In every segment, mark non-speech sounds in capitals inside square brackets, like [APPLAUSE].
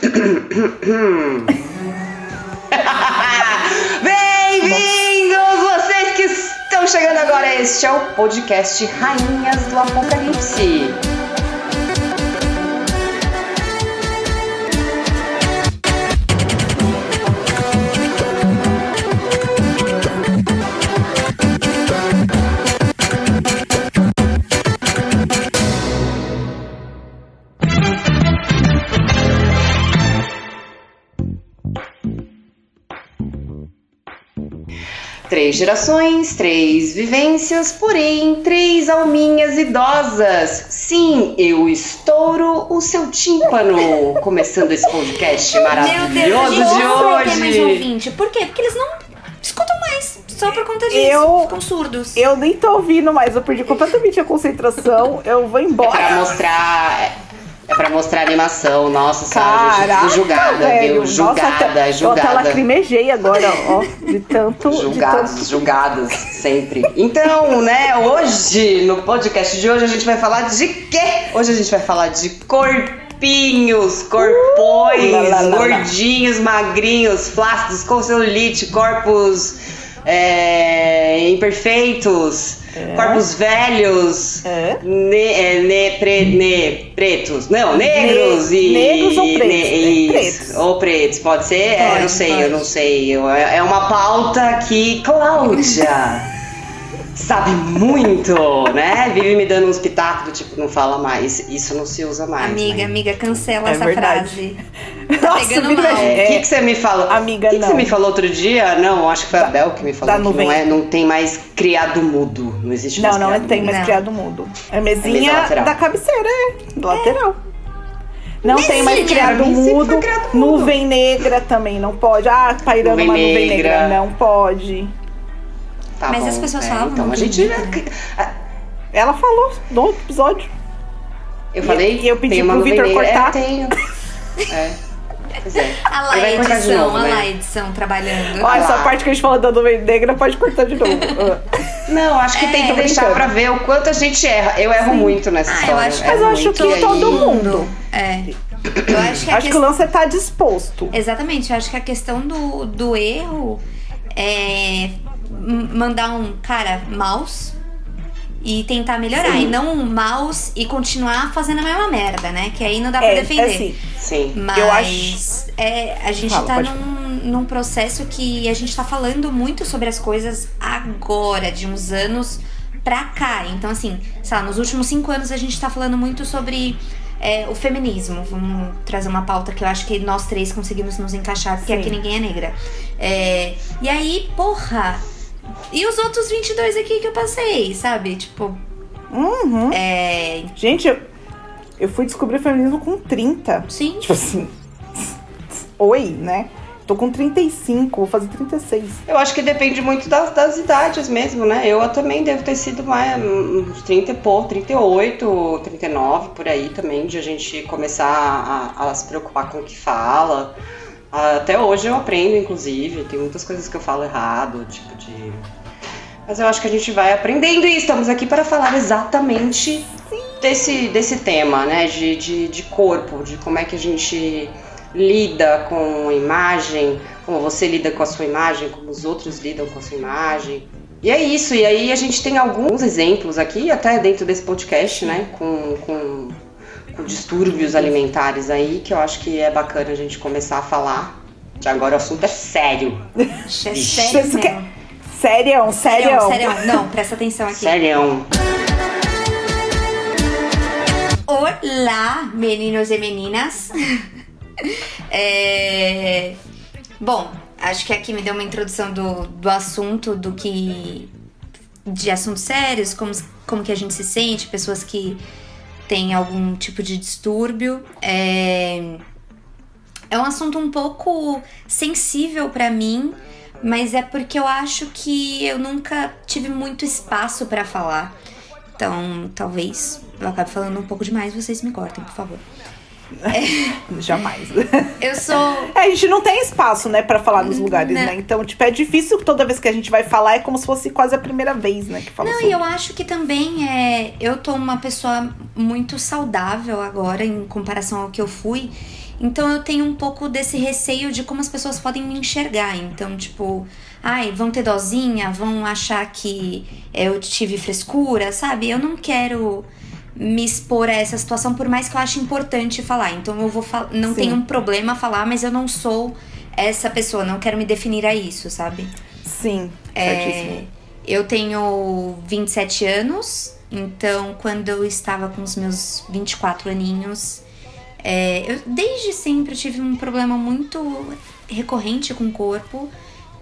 [COUGHS] Bem-vindos, vocês que estão chegando agora. Este é o podcast Rainhas do Apocalipse. Três gerações, três vivências, porém três alminhas idosas. Sim, eu estouro o seu tímpano. Começando esse podcast maravilhoso Meu Deus, de vai ter mais hoje. ouvinte. Por quê? Porque eles não escutam mais. Só por conta disso. Eu- Ficam surdos. Eu nem tô ouvindo mais, eu perdi completamente a concentração. Eu vou É pra embora. mostrar. É pra mostrar animação. Nossa, Caraca, fui julgada, velho. viu? Julgada, Nossa, julgada. até lacrimejei agora, ó. De tanto. De Julgados, tanto... julgadas, sempre. Então, né, hoje, no podcast de hoje, a gente vai falar de quê? Hoje a gente vai falar de corpinhos, corpões, Uh, lá, lá, lá. gordinhos, magrinhos, flácidos, com celulite, corpos é, imperfeitos, É. corpos velhos, É. ne- é, ne- pre- ne- pretos, não, negros e... negros ou pretos? ne- isso. Pretos. Ou pretos, pode ser? é, Pode, não sei, eu pode. não sei. Eu- É é uma pauta que Cláudia [LAUGHS] sabe muito, né? Vive me dando uns pitacos do tipo, não fala mais. Isso não se usa mais. Amiga, né? amiga, cancela É essa verdade. frase. [LAUGHS] Nossa, pegando mal. O é, que, que você me falou? Amiga, O que, que você não. me falou outro dia? Não, acho que foi a Bel que me falou da que não, nuvem. é, não tem mais criado mudo. Não existe mais Não, não é tem mais Não. criado mudo. É mesa mesinha lateral. da cabeceira, é. Do lateral. Não tem mais Mesinha, criado mudo. criado mudo. Nuvem negra também não pode. Ah, pairando Nuvem uma nuvem negra. negra. Não pode. Tá Mas bom, as pessoas é, falavam Então, a gente. bonito, Ela falou no outro episódio. Eu falei. E eu pedi tem uma pro Vitor negra. cortar. É, tenho. É. Pois é. A lá edição, novo, a né? lá edição trabalhando. Ó, essa parte que a gente falou da nuvem negra pode cortar de novo. [LAUGHS] Não, acho que É, tem que deixar brincando. pra ver o quanto a gente erra. Eu erro muito nessa Ah, eu história. acho- erro Mas eu acho muito, que aí- todo mundo. É. Eu acho que Acho que o lance é tá disposto. Exatamente, eu acho que a questão do, do erro é mandar um cara mouse e tentar melhorar. Sim. E não um mouse e continuar fazendo a mesma merda, né? Que aí não dá pra É, defender. é assim. Sim. Mas Eu acho- é, a gente Fala, tá num, num processo que a gente tá falando muito sobre as coisas agora, de uns anos pra cá. Então, assim, sei lá, nos últimos cinco anos a gente tá falando muito sobre é, o feminismo. Vamos trazer uma pauta que eu acho que nós três conseguimos nos encaixar, porque Sim. aqui ninguém é negra. É, e aí, porra. E os outros 22 aqui que eu passei, sabe? Tipo, Uhum. é. Gente, eu, eu fui descobrir o feminismo com 30. Sim. Tipo assim. [LAUGHS] Oi, né? Tô com 35, vou fazer 36. Eu acho que depende muito das, das idades mesmo, né? Eu também devo ter sido mais uns 30 e pouco, 38, 39, por aí também, de a gente começar a, a se preocupar com o que fala. Até hoje eu aprendo, inclusive, tem muitas coisas que eu falo errado, tipo de. Mas eu acho que a gente vai aprendendo e estamos aqui para falar exatamente desse, desse tema, né? De, de, de corpo, de como é que a gente lida com a imagem, como você lida com a sua imagem, como os outros lidam com a sua imagem. E é isso, e aí a gente tem alguns exemplos aqui, até dentro desse podcast, né? Com, com, distúrbios alimentares aí, que eu acho que é bacana a gente começar a falar. Que agora o assunto é sério. É mesmo. Sério. Sério, sério. Não, presta atenção aqui. Sério. Olá, meninos e meninas. [LAUGHS] É, Bom, acho que aqui me deu uma introdução do, do assunto, do que. de assuntos sérios, como, como que a gente se sente, pessoas que têm algum tipo de distúrbio. É, é um assunto um pouco sensível pra mim, mas é porque eu acho que eu nunca tive muito espaço pra falar. Então, talvez eu acabe falando um pouco demais, vocês me cortem, por favor. [LAUGHS] Jamais. Eu sou. É, a gente não tem espaço, né, pra falar nos lugares, Não. né? Então, tipo, é difícil toda vez que a gente vai falar, é como se fosse quase a primeira vez, né, que fala Não, sobre. e eu acho que também é. Eu tô uma pessoa muito saudável agora em comparação ao que eu fui. Então eu tenho um pouco desse receio de como as pessoas podem me enxergar. Então, tipo, ai, vão ter dozinha, vão achar que eu tive frescura, sabe? Eu não quero me expor a essa situação, por mais que eu ache importante falar. Então eu vou falar. Não Sim. tenho um problema falar, mas eu não sou essa pessoa, não quero me definir a isso, sabe? Sim, É, eu tenho 27 anos, então quando eu estava com os meus 24 aninhos, é, eu desde sempre eu tive um problema muito recorrente com o corpo.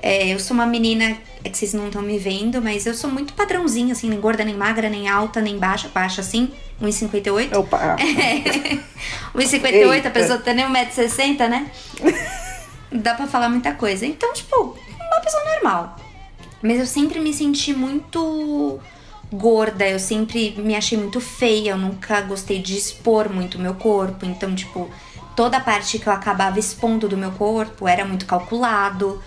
É, eu sou uma menina, é que vocês não estão me vendo, mas eu sou muito padrãozinha, assim, nem gorda, nem magra, nem alta, nem baixa, baixa assim, 1,58. Opa, [LAUGHS] 1,58, a pessoa tem nem 1,60m, né? [LAUGHS] Dá pra falar muita coisa. Então, tipo, uma pessoa normal. Mas eu sempre me senti muito gorda, eu sempre me achei muito feia, eu nunca gostei de expor muito o meu corpo. Então, tipo, toda a parte que eu acabava expondo do meu corpo era muito calculado.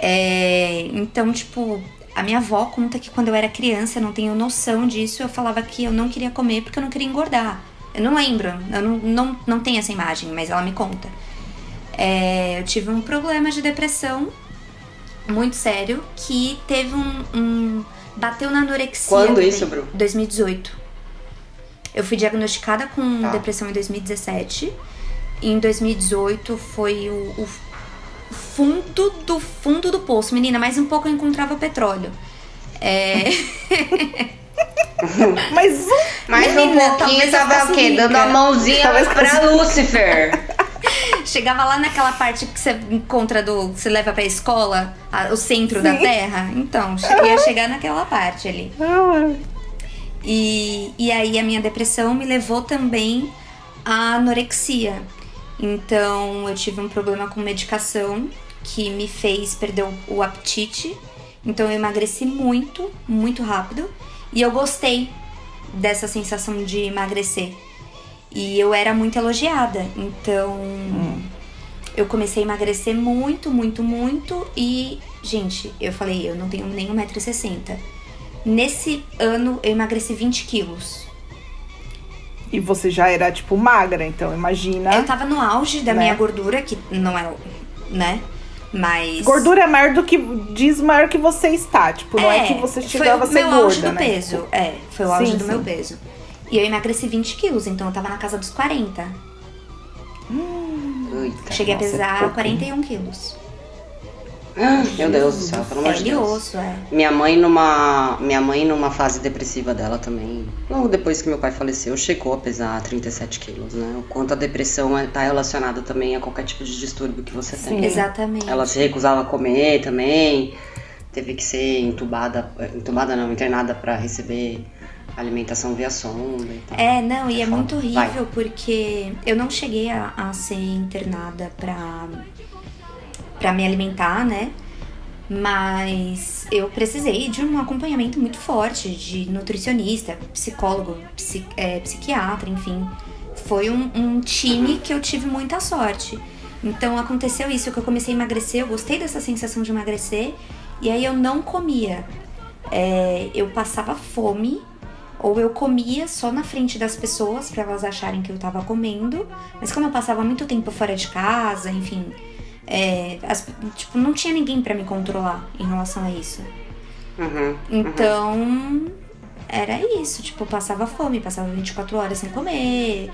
É, então, tipo, a minha avó conta que quando eu era criança, não tenho noção disso, eu falava que eu não queria comer porque eu não queria engordar. Eu não lembro, eu não, não, não tenho essa imagem, mas ela me conta. É, eu tive um problema de depressão muito sério que teve um. um- bateu na anorexia. Quando isso, Bru? 2018. Eu fui diagnosticada com Tá. depressão em 2017. E em 2018 foi o, o fundo do fundo do poço. Menina, mais um pouco eu encontrava petróleo. É, [LAUGHS] mas um Mais Menina, um pouquinho tava o quê? rica. Dando a mãozinha Talvez pra Lúcifer. [LAUGHS] chegava lá naquela parte que você encontra do. Você leva pra escola, a- o centro da Sim. Terra. Então, che- ia chegar naquela parte ali. Ah, E, e aí a minha depressão me levou também à anorexia. Então eu tive um problema com medicação que me fez perder o, apetite. Então eu emagreci muito, muito rápido. E eu gostei dessa sensação de emagrecer. E eu era muito elogiada. Então eu comecei a emagrecer muito, muito, muito. E, gente, eu falei, eu não tenho nem 1,60m. Nesse ano eu emagreci 20 quilos. E você já era, tipo, magra, então imagina. Eu tava no auge da Né? minha gordura, que não é, né? Mas. Gordura é maior do que. Diz maior que você está. Tipo, não é, que você chegava a foi ser o meu gorda, auge do né? peso. É, foi o auge Sim, do meu sim. peso. E eu emagreci 20 quilos, então eu tava na casa dos 40. Eita, Cheguei nossa, a pesar pouco. 41 quilos. Meu Deus do céu, pelo amor de Deus. osso, é. Minha mãe numa minha mãe numa fase depressiva dela também. Logo depois que meu pai faleceu, chegou a pesar 37 quilos, né? O quanto a depressão está relacionada também a qualquer tipo de distúrbio que você tem. Sim. Exatamente. Ela se recusava a comer também. Teve que ser entubada, entubada não, internada para receber alimentação via sonda e tal. É, não, e é Foda. muito Vai. horrível porque eu não cheguei a, a ser internada pra, pra me alimentar, né? Mas eu precisei de um acompanhamento muito forte de nutricionista, psicólogo, psi- é, psiquiatra, enfim. Foi um, um time que eu tive muita sorte. Então aconteceu isso, que eu comecei a emagrecer, eu gostei dessa sensação de emagrecer, e aí eu não comia. É, eu passava fome, ou eu comia só na frente das pessoas para elas acharem que eu tava comendo, mas como eu passava muito tempo fora de casa, enfim, é, as- tipo, não tinha ninguém para me controlar em relação a isso. Uhum, Então, era isso, tipo, passava fome, passava 24 horas sem comer.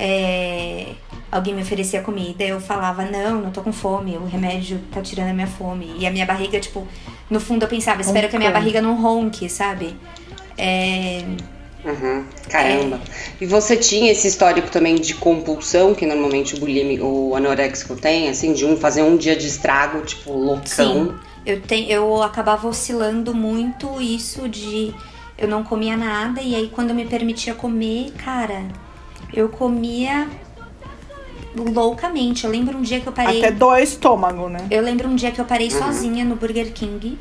é, alguém me oferecia comida, eu falava, não, não tô com fome, o remédio tá tirando a minha fome. E a minha barriga, tipo, no fundo eu pensava, espero que a minha barriga não ronque, sabe? É, Uhum, Caramba. E você tinha esse histórico também de compulsão, que normalmente o bulímico, o anoréxico tem, assim, de um fazer um dia de estrago, tipo, loucão. Sim, eu, te, eu acabava oscilando muito isso de eu não comia nada e aí quando eu me permitia comer, cara, eu comia loucamente. Eu lembro um dia que eu parei. Até do estômago, né? Eu lembro um dia que eu parei sozinha no Burger King.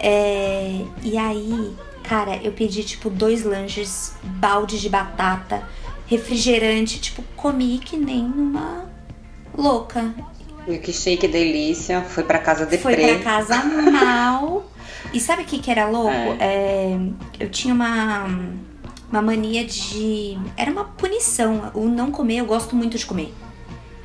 é, e aí, cara, eu pedi tipo dois lanches, balde de batata, refrigerante, tipo, comi que nem uma louca. E que shake delícia, foi pra casa de Foi pra casa mal. E sabe o que, que era louco? É, eu tinha uma, uma mania de. Era uma punição. O não comer, eu gosto muito de comer.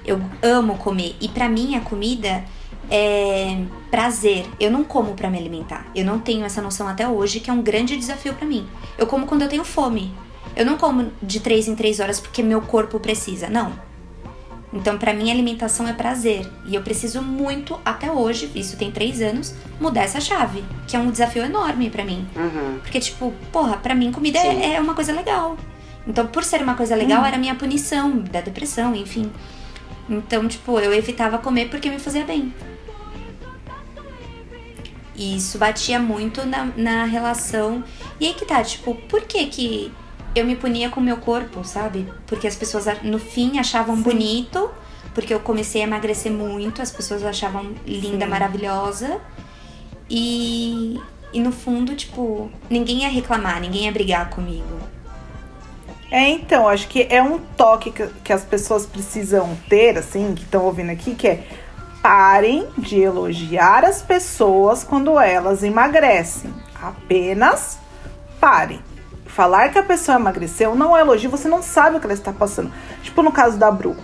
Eu amo comer. E para mim a comida é prazer. Eu não como para me alimentar. Eu não tenho essa noção até hoje, que é um grande desafio para mim. Eu como quando eu tenho fome. Eu não como de três em três horas porque meu corpo precisa. Não. Então, para mim, alimentação é prazer. E eu preciso muito, até hoje, isso tem três anos, mudar essa chave. Que é um desafio enorme para mim. Uhum. Porque, tipo, porra, pra mim comida é, é, uma coisa legal. Então, por ser uma coisa legal, uhum. era minha punição da depressão, enfim. Então, tipo, eu evitava comer porque me fazia bem. E isso batia muito na, na relação. E aí que tá, tipo, por que que eu me punia com o meu corpo, sabe? Porque as pessoas no fim achavam Sim. bonito, porque eu comecei a emagrecer muito, as pessoas achavam linda, Sim. maravilhosa. E, e no fundo, tipo, ninguém ia reclamar, ninguém ia brigar comigo. É, então, acho que é um toque que, que as pessoas precisam ter, assim, que estão ouvindo aqui, que é parem de elogiar as pessoas quando elas emagrecem. Apenas parem. Falar que a pessoa emagreceu não é elogio, você não sabe o que ela está passando. Tipo no caso da Bru.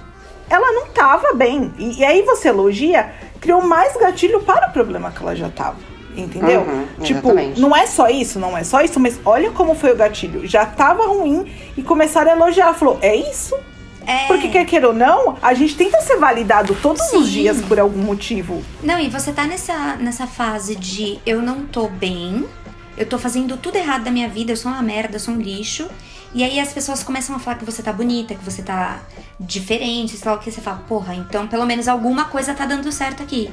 Ela não estava bem. E, e, aí você elogia, criou mais gatilho para o problema que ela já estava. Entendeu? Uhum, tipo, não é só isso, não é só isso, mas olha como foi o gatilho. Já estava ruim e começaram a elogiar. Falou, é isso? É. Porque quer queira ou não, a gente tenta ser validado todos Sim. os dias por algum motivo. Não, e você tá nessa, nessa fase de eu não tô bem, eu tô fazendo tudo errado da minha vida, eu sou uma merda, eu sou um lixo. E aí as pessoas começam a falar que você tá bonita, que você tá diferente, sei lá o que. Você fala, porra, então pelo menos alguma coisa tá dando certo aqui.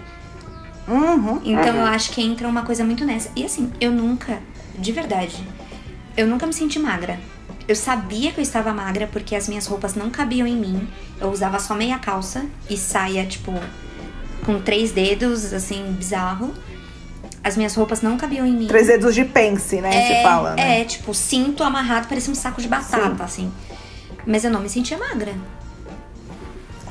Uhum, então uhum. eu acho que entra uma coisa muito nessa. E assim, eu nunca, de verdade, eu nunca me senti magra. Eu sabia que eu estava magra porque as minhas roupas não cabiam em mim. Eu usava só meia calça e saia, tipo, com três dedos, assim, bizarro. As minhas roupas não cabiam em mim. Três dedos de pence, né? É, Você fala, né? É, tipo, cinto amarrado, parecia um saco de batata, Sim. assim. Mas eu não me sentia magra.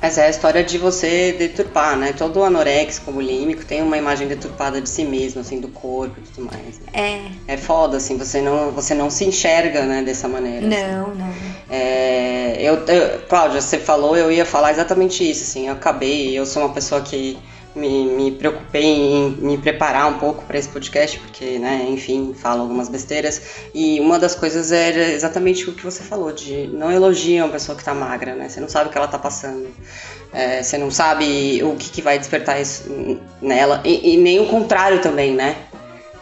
Mas é a história de você deturpar, né? Todo anorexico, bulímico tem uma imagem deturpada de si mesmo, assim, do corpo e tudo mais. Né? É. É foda, assim, você não, você não se enxerga, né, dessa maneira. Não, assim. não. É, eu, eu, Cláudia, você falou, eu ia falar exatamente isso, assim, eu acabei, eu sou uma pessoa que me, me preocupei em me preparar um pouco para esse podcast, porque, né, enfim, falo algumas besteiras. E uma das coisas era exatamente o que você falou, de não elogiar uma pessoa que tá magra, né? Você não sabe o que ela tá passando. É, você não sabe o que, que vai despertar isso nela. E, e, nem o contrário também, né?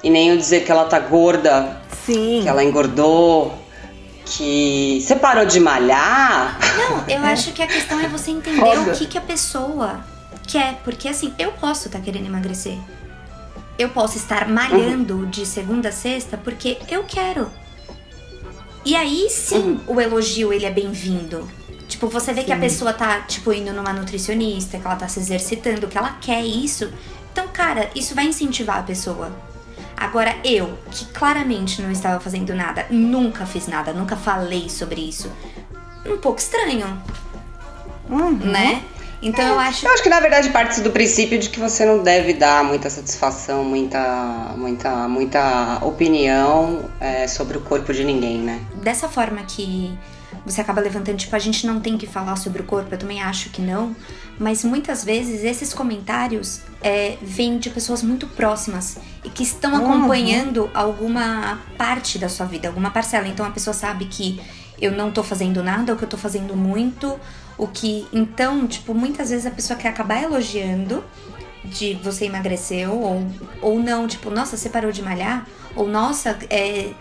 E nem o dizer que ela tá gorda, Sim. que ela engordou, que você parou de malhar. Não, eu [LAUGHS] acho que a questão é você entender Foda. o que, que a pessoa quer, porque assim, eu posso estar tá querendo emagrecer. Eu posso estar malhando uhum. de segunda a sexta porque eu quero. E aí sim uhum. o elogio ele é bem-vindo. Tipo, você vê sim. que a pessoa tá, tipo, indo numa nutricionista, que ela tá se exercitando, que ela quer isso. Então, cara, isso vai incentivar a pessoa. Agora, eu, que claramente não estava fazendo nada, nunca fiz nada, nunca falei sobre isso. Um pouco estranho. Uhum. Né? Então é, eu acho. Eu acho que na verdade parte do princípio de que você não deve dar muita satisfação, muita, muita, muita opinião é, sobre o corpo de ninguém, né? Dessa forma que você acaba levantando, tipo, a gente não tem que falar sobre o corpo, eu também acho que não. Mas muitas vezes esses comentários é, vêm de pessoas muito próximas e que estão uhum. acompanhando alguma parte da sua vida, alguma parcela. Então a pessoa sabe que eu não tô fazendo nada, ou que eu tô fazendo muito, o que. Então, tipo, muitas vezes a pessoa quer acabar elogiando de você emagreceu, ou, ou não, tipo, nossa, você parou de malhar, ou nossa, é,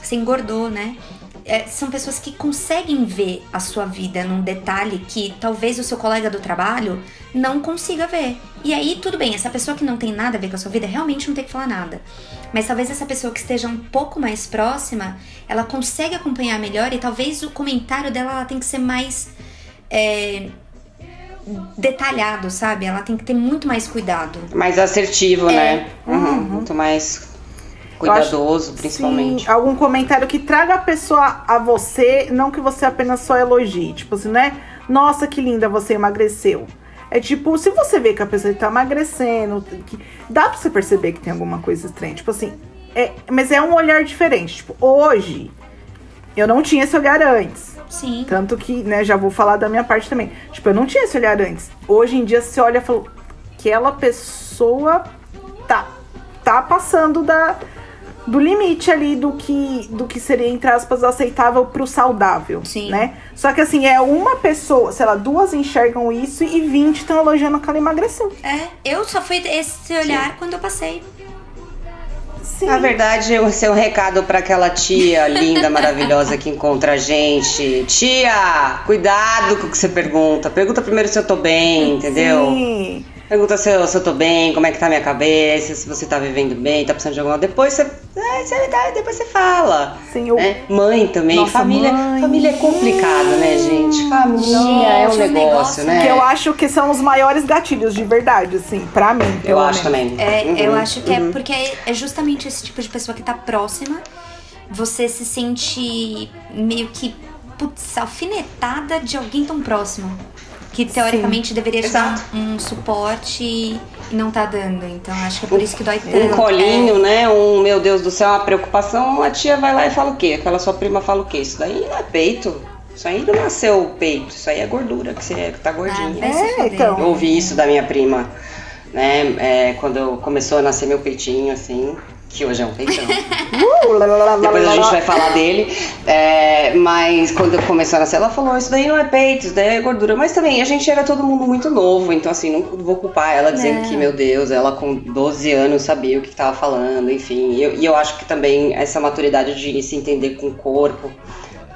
você engordou, né? É, são pessoas que conseguem ver a sua vida num detalhe que talvez o seu colega do trabalho não consiga ver. E aí, tudo bem, essa pessoa que não tem nada a ver com a sua vida realmente não tem que falar nada. Mas talvez essa pessoa que esteja um pouco mais próxima, ela consegue acompanhar melhor e talvez o comentário dela ela tem que ser mais é, detalhado, sabe? Ela tem que ter muito mais cuidado. Mais assertivo, é. né? Uhum. Uhum. Muito mais cuidadoso, acho, principalmente. Sim, algum comentário que traga a pessoa a você, não que você apenas só elogie. Tipo assim, né? Nossa, que linda, você emagreceu. É tipo, se você vê que a pessoa tá emagrecendo, que, dá pra você perceber que tem alguma coisa estranha. Tipo assim, é, mas é um olhar diferente. Tipo, hoje, eu não tinha esse olhar antes. Sim. Tanto que, né, já vou falar da minha parte também. Tipo, eu não tinha esse olhar antes. Hoje em dia você olha e fala que aquela pessoa tá, tá passando da, do limite ali do que, do que seria, entre aspas, aceitável pro saudável. Sim. Né? Só que assim, é uma pessoa, sei lá, duas enxergam isso e 20 estão elogiando que ela emagreceu. É, eu só fui esse olhar quando eu passei. Sim. Na verdade, o seu recado para aquela tia linda, maravilhosa que encontra a gente. Tia, cuidado com o que você pergunta. Pergunta primeiro se eu tô bem, entendeu? Sim. Pergunta se eu, se eu tô bem, como é que tá minha cabeça, se você tá vivendo bem, tá precisando de alguma Depois você. é, você- depois você fala. Sim, eu- né? Mãe também. Nossa, família, mãe. família é complicado, né, gente? Família é um Gente, um negócio, negócio, né? Que eu acho que são os maiores gatilhos, de verdade, assim, pra mim. Eu acho também. É, Uhum, eu acho que é uhum. porque é- é justamente esse tipo de pessoa que tá próxima. Você se sente meio que, putz, alfinetada de alguém tão próximo. Que teoricamente deveria te dar Exato. um, um suporte e não tá dando. Então acho que é por isso que dói tanto. Um colinho, né? Um, meu Deus do céu, uma preocupação. A tia vai lá e fala o quê? Aquela sua prima fala o quê? Isso daí não é peito. Isso aí não nasceu peito. Isso aí é gordura, que você que tá gordinha. se É, então. Eu ouvi isso da minha prima, né? É, quando começou a nascer meu peitinho, assim, que hoje é um peitão. Uh, [LAUGHS] Depois a gente lá. vai falar dele. É, mas quando começou a nascer, ela falou: Isso daí não é peito, isso daí é gordura. Mas também a gente era todo mundo muito novo, então assim, não vou culpar ela dizendo Não. que, meu Deus, ela com 12 anos sabia o que estava falando, enfim. E eu, e eu acho que também essa maturidade de se entender com o corpo.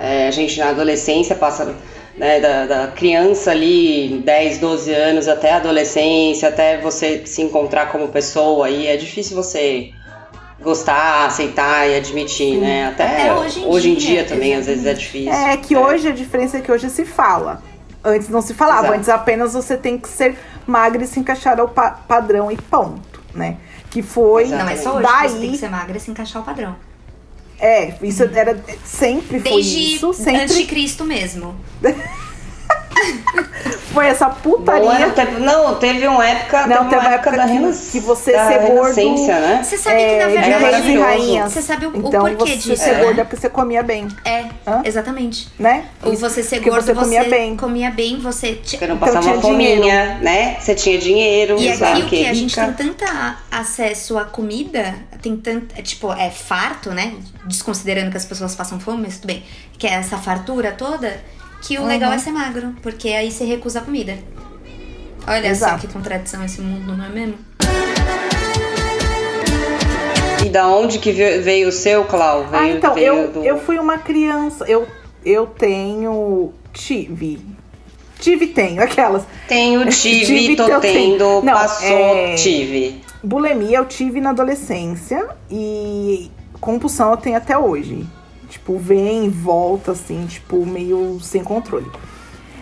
é, a gente na adolescência passa. né, da, da criança ali, 10, 12 anos, até a adolescência, até você se encontrar como pessoa, e é difícil você gostar, aceitar e admitir, né? Até, Até hoje hoje em em dia, dia, também às vezes é difícil. É que hoje a diferença é que hoje se fala. Antes não se falava, Exato. antes apenas você tem que ser magra e se encaixar ao pa- padrão e ponto, né? Que foi Exato. Não é só hoje que você tem daí, que ser magra e se encaixar o padrão. é, isso era sempre foi Desde isso, antes de sempre Cristo mesmo. [LAUGHS] foi essa putaria. era o tempo- não, teve uma época, Não, teve uma época, da que- Renascença. que você da ser gordo- né? Você sabe que na é, de verdade. maravilhoso. rainhas. Você sabe o, o Então porquê você disso, ser né? gordo é porque você comia bem, É, Hã? exatamente. né? Ou você ser porque gordo, você comia bem. comia bem, você. ti- Você não Então passava tinha fominha, dinheiro. né? Você tinha dinheiro, E sabe? aqui o que? A gente tem tanto acesso à comida, tem tanto. é, Tipo, é farto, né? Desconsiderando que as pessoas passam fome, mas tudo bem. Que é essa fartura toda, que o Uhum. legal é ser magro, porque aí você recusa a comida. Olha Exato. só que contradição esse mundo, não é mesmo? E da onde que ve- veio o seu, Clau? Veio, Ah, então, veio eu, do... eu fui uma criança. Eu, eu tenho. Tive. Tive tenho, aquelas. Tenho, [LAUGHS] tive, Tive, tô tenho. tendo, Não, passou, é- tive. Bulimia eu tive na adolescência e compulsão eu tenho até hoje. Tipo, vem e volta, assim, tipo, meio sem controle.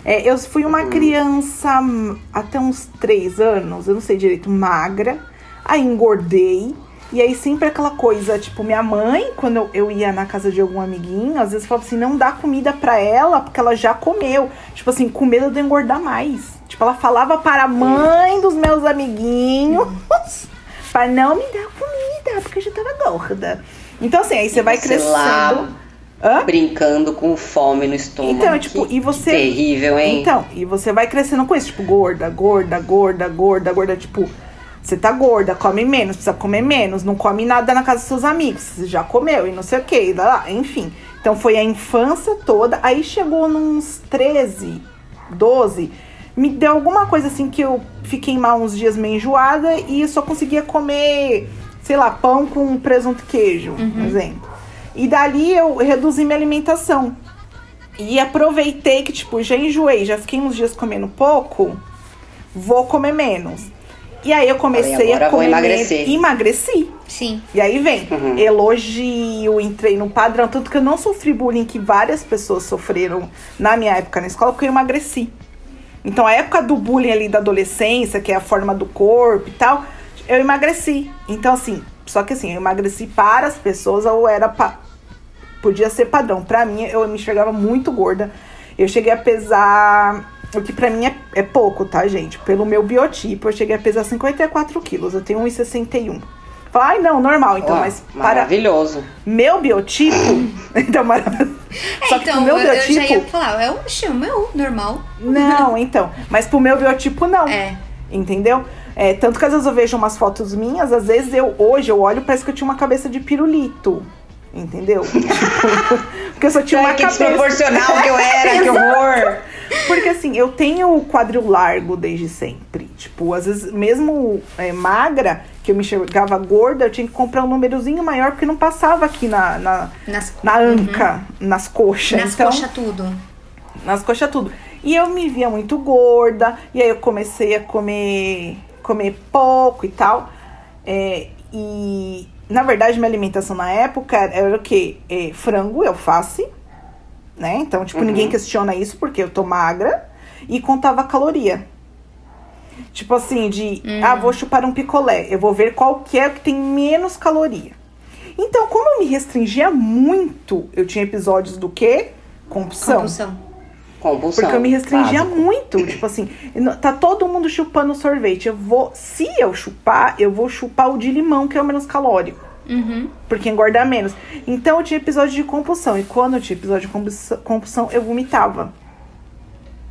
É, eu fui uma criança hum, até uns três anos, eu não sei direito, magra. Aí engordei. E aí sempre aquela coisa, tipo, minha mãe, quando eu, eu ia na casa de algum amiguinho, às vezes falava assim, não dá comida pra ela, porque ela já comeu. Tipo assim, com medo de eu engordar mais. Tipo, ela falava para a mãe dos meus amiguinhos [LAUGHS] pra não me dar comida, porque eu já tava gorda. Então, assim, aí você vai Você crescendo. lá Hã? brincando com fome no estômago. Então, tipo, Que e você- terrível, hein? Então, e você vai crescendo com isso, tipo, gorda, gorda, gorda, gorda, gorda, tipo, você tá gorda, come menos, precisa comer menos, não come nada na casa dos seus amigos, você já comeu e não sei o que, lá, lá, enfim. Então foi a infância toda, aí chegou nos 13, 12, me deu alguma coisa assim que eu fiquei mal uns dias meio enjoada e eu só conseguia comer, sei lá, pão com presunto e queijo, por exemplo. E dali eu reduzi minha alimentação. E aproveitei que, tipo, já enjoei, já fiquei uns dias comendo pouco, vou comer menos. E aí eu comecei a vou comer emagrecer. Emagreci. Sim. E aí vem Uhum. elogio, entrei no padrão. Tanto que eu não sofri bullying que várias pessoas sofreram na minha época na escola, porque eu emagreci. Então a época do bullying ali da adolescência, que é a forma do corpo e tal, eu emagreci. Então assim, só que assim, eu emagreci para as pessoas ou era pa... podia ser padrão. Pra mim, eu me enxergava muito gorda. Eu cheguei a pesar o que pra mim é, é pouco, tá, gente? Pelo meu biotipo, eu cheguei a pesar 54 quilos. Eu tenho 1,61. Fala, ai, não, normal. Então, Ó, mas para Maravilhoso. meu biotipo. [LAUGHS] então, maravilhoso. Só que então, pro meu eu, eu já ia biotipo. falar, é o é o meu, normal. Não, então. Mas pro meu biotipo, não. É. Entendeu? É, tanto que às vezes eu vejo umas fotos minhas, às vezes eu, hoje eu olho, parece que eu tinha uma cabeça de pirulito. Entendeu? Tipo, [LAUGHS] porque eu só tinha uma Ai, que cabeça. desproporcional que eu era, que [LAUGHS] horror! Porque assim, eu tenho o quadril largo desde sempre. Tipo, às vezes, mesmo é, magra, que eu me enxergava gorda, eu tinha que comprar um númerozinho maior, porque não passava aqui na, na, Nas, na anca, nas coxas. nas então, coxas tudo. nas coxas tudo. E eu me via muito gorda, e aí eu comecei a comer, comer pouco e tal. É, e na verdade minha alimentação na época era o quê? É, frango alface, né? Então, tipo, Uhum. ninguém questiona isso porque eu tô magra e contava caloria. Tipo assim, de ah, vou chupar um picolé, eu vou ver qual que é o que tem menos caloria. Então, como eu me restringia muito, eu tinha episódios do quê? Compulsão. Compulsão. Compulsão. Porque eu me restringia básico. muito. [COUGHS] Tipo assim, tá todo mundo chupando sorvete. Eu vou. Se eu chupar, eu vou chupar o de limão, que é o menos calórico. Uhum. Porque engorda menos. Então eu tinha episódio de compulsão. E quando eu tinha episódio de compulsão, eu vomitava.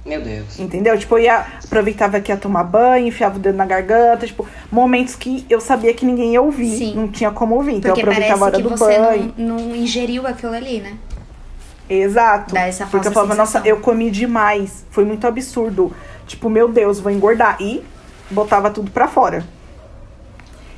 Meu Deus. Entendeu? Tipo, eu ia, aproveitava que ia tomar banho, enfiava o dedo na garganta. Tipo, momentos que eu sabia que ninguém ia ouvir. Sim. Não tinha como ouvir. Então Porque eu aproveitava a hora parece que do você banho. não, não ingeriu aquilo ali, né? Exato. Dá essa Porque eu falava, nossa, sensação. eu comi demais. Foi muito absurdo. Tipo, meu Deus, vou engordar. E botava tudo pra fora.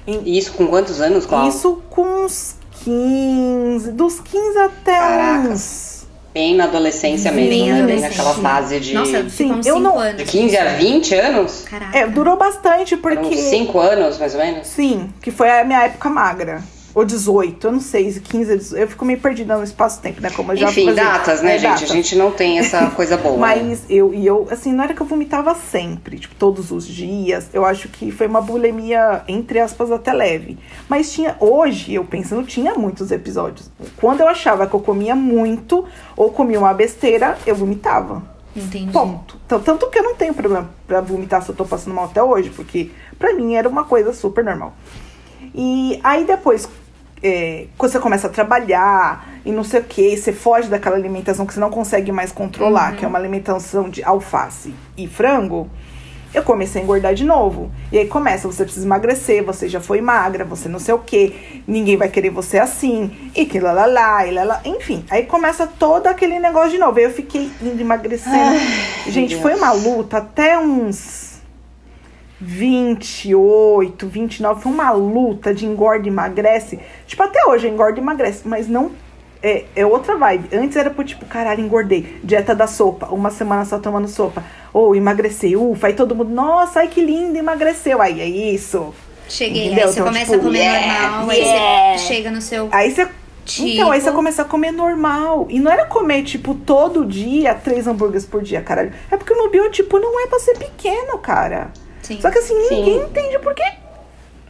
E isso com quantos anos, Cláudio? Isso com uns 15. Dos 15 até Caraca. uns. Bem na adolescência mesmo, Bem né? Bem naquela fase de, Nossa, Sim, eu cinco não- anos. de 15 a 20 anos. Caraca. É, durou bastante porque. uns 5 anos, mais ou menos. Sim, que foi a minha época magra. Ou 18, eu não sei, 15, 18, eu fico meio perdida no espaço-tempo, né? Como eu já Enfim, fazia- datas, né, É, gente? datas. A gente não tem essa [LAUGHS] coisa boa. né? Mas eu, e eu, assim, não era que eu vomitava sempre, tipo, todos os dias. Eu acho que foi uma bulimia, entre aspas, até leve. Mas tinha, hoje, eu pensando, tinha muitos episódios. Quando eu achava que eu comia muito, ou comia uma besteira, eu vomitava. Entendi. Ponto. Então, tanto que eu não tenho problema pra vomitar se eu tô passando mal até hoje, porque pra mim era uma coisa super normal. E aí depois, é, quando você começa a trabalhar e não sei o que, você foge daquela alimentação que você não consegue mais controlar, Uhum. que é uma alimentação de alface e frango, eu comecei a engordar de novo. E aí começa, você precisa emagrecer, você já foi magra, você não sei o que, ninguém vai querer você assim, e que lá lá lá, e lá lá, enfim. Aí começa todo aquele negócio de novo. Aí eu fiquei indo emagrecendo. Gente, meu foi uma luta até uns 28, 29, foi uma luta de engorda e emagrece. Tipo, até hoje engorda e emagrece, mas não é, é outra vibe. Antes era por tipo, caralho, engordei. Dieta da sopa, uma semana só tomando sopa. Ou emagrecei, ufa, aí todo mundo, nossa, ai que lindo, emagreceu. Aí é isso. Cheguei, Entendeu? aí você Então, começa tipo, a comer yeah, normal, yeah. aí você chega no seu. Aí você. Tipo? Então, aí você começa a comer normal. E não era comer, tipo, todo dia, três hambúrgueres por dia, caralho. É porque o meu biotipo não é pra ser pequeno, cara. Sim. Só que assim, ninguém Sim. entende por quê.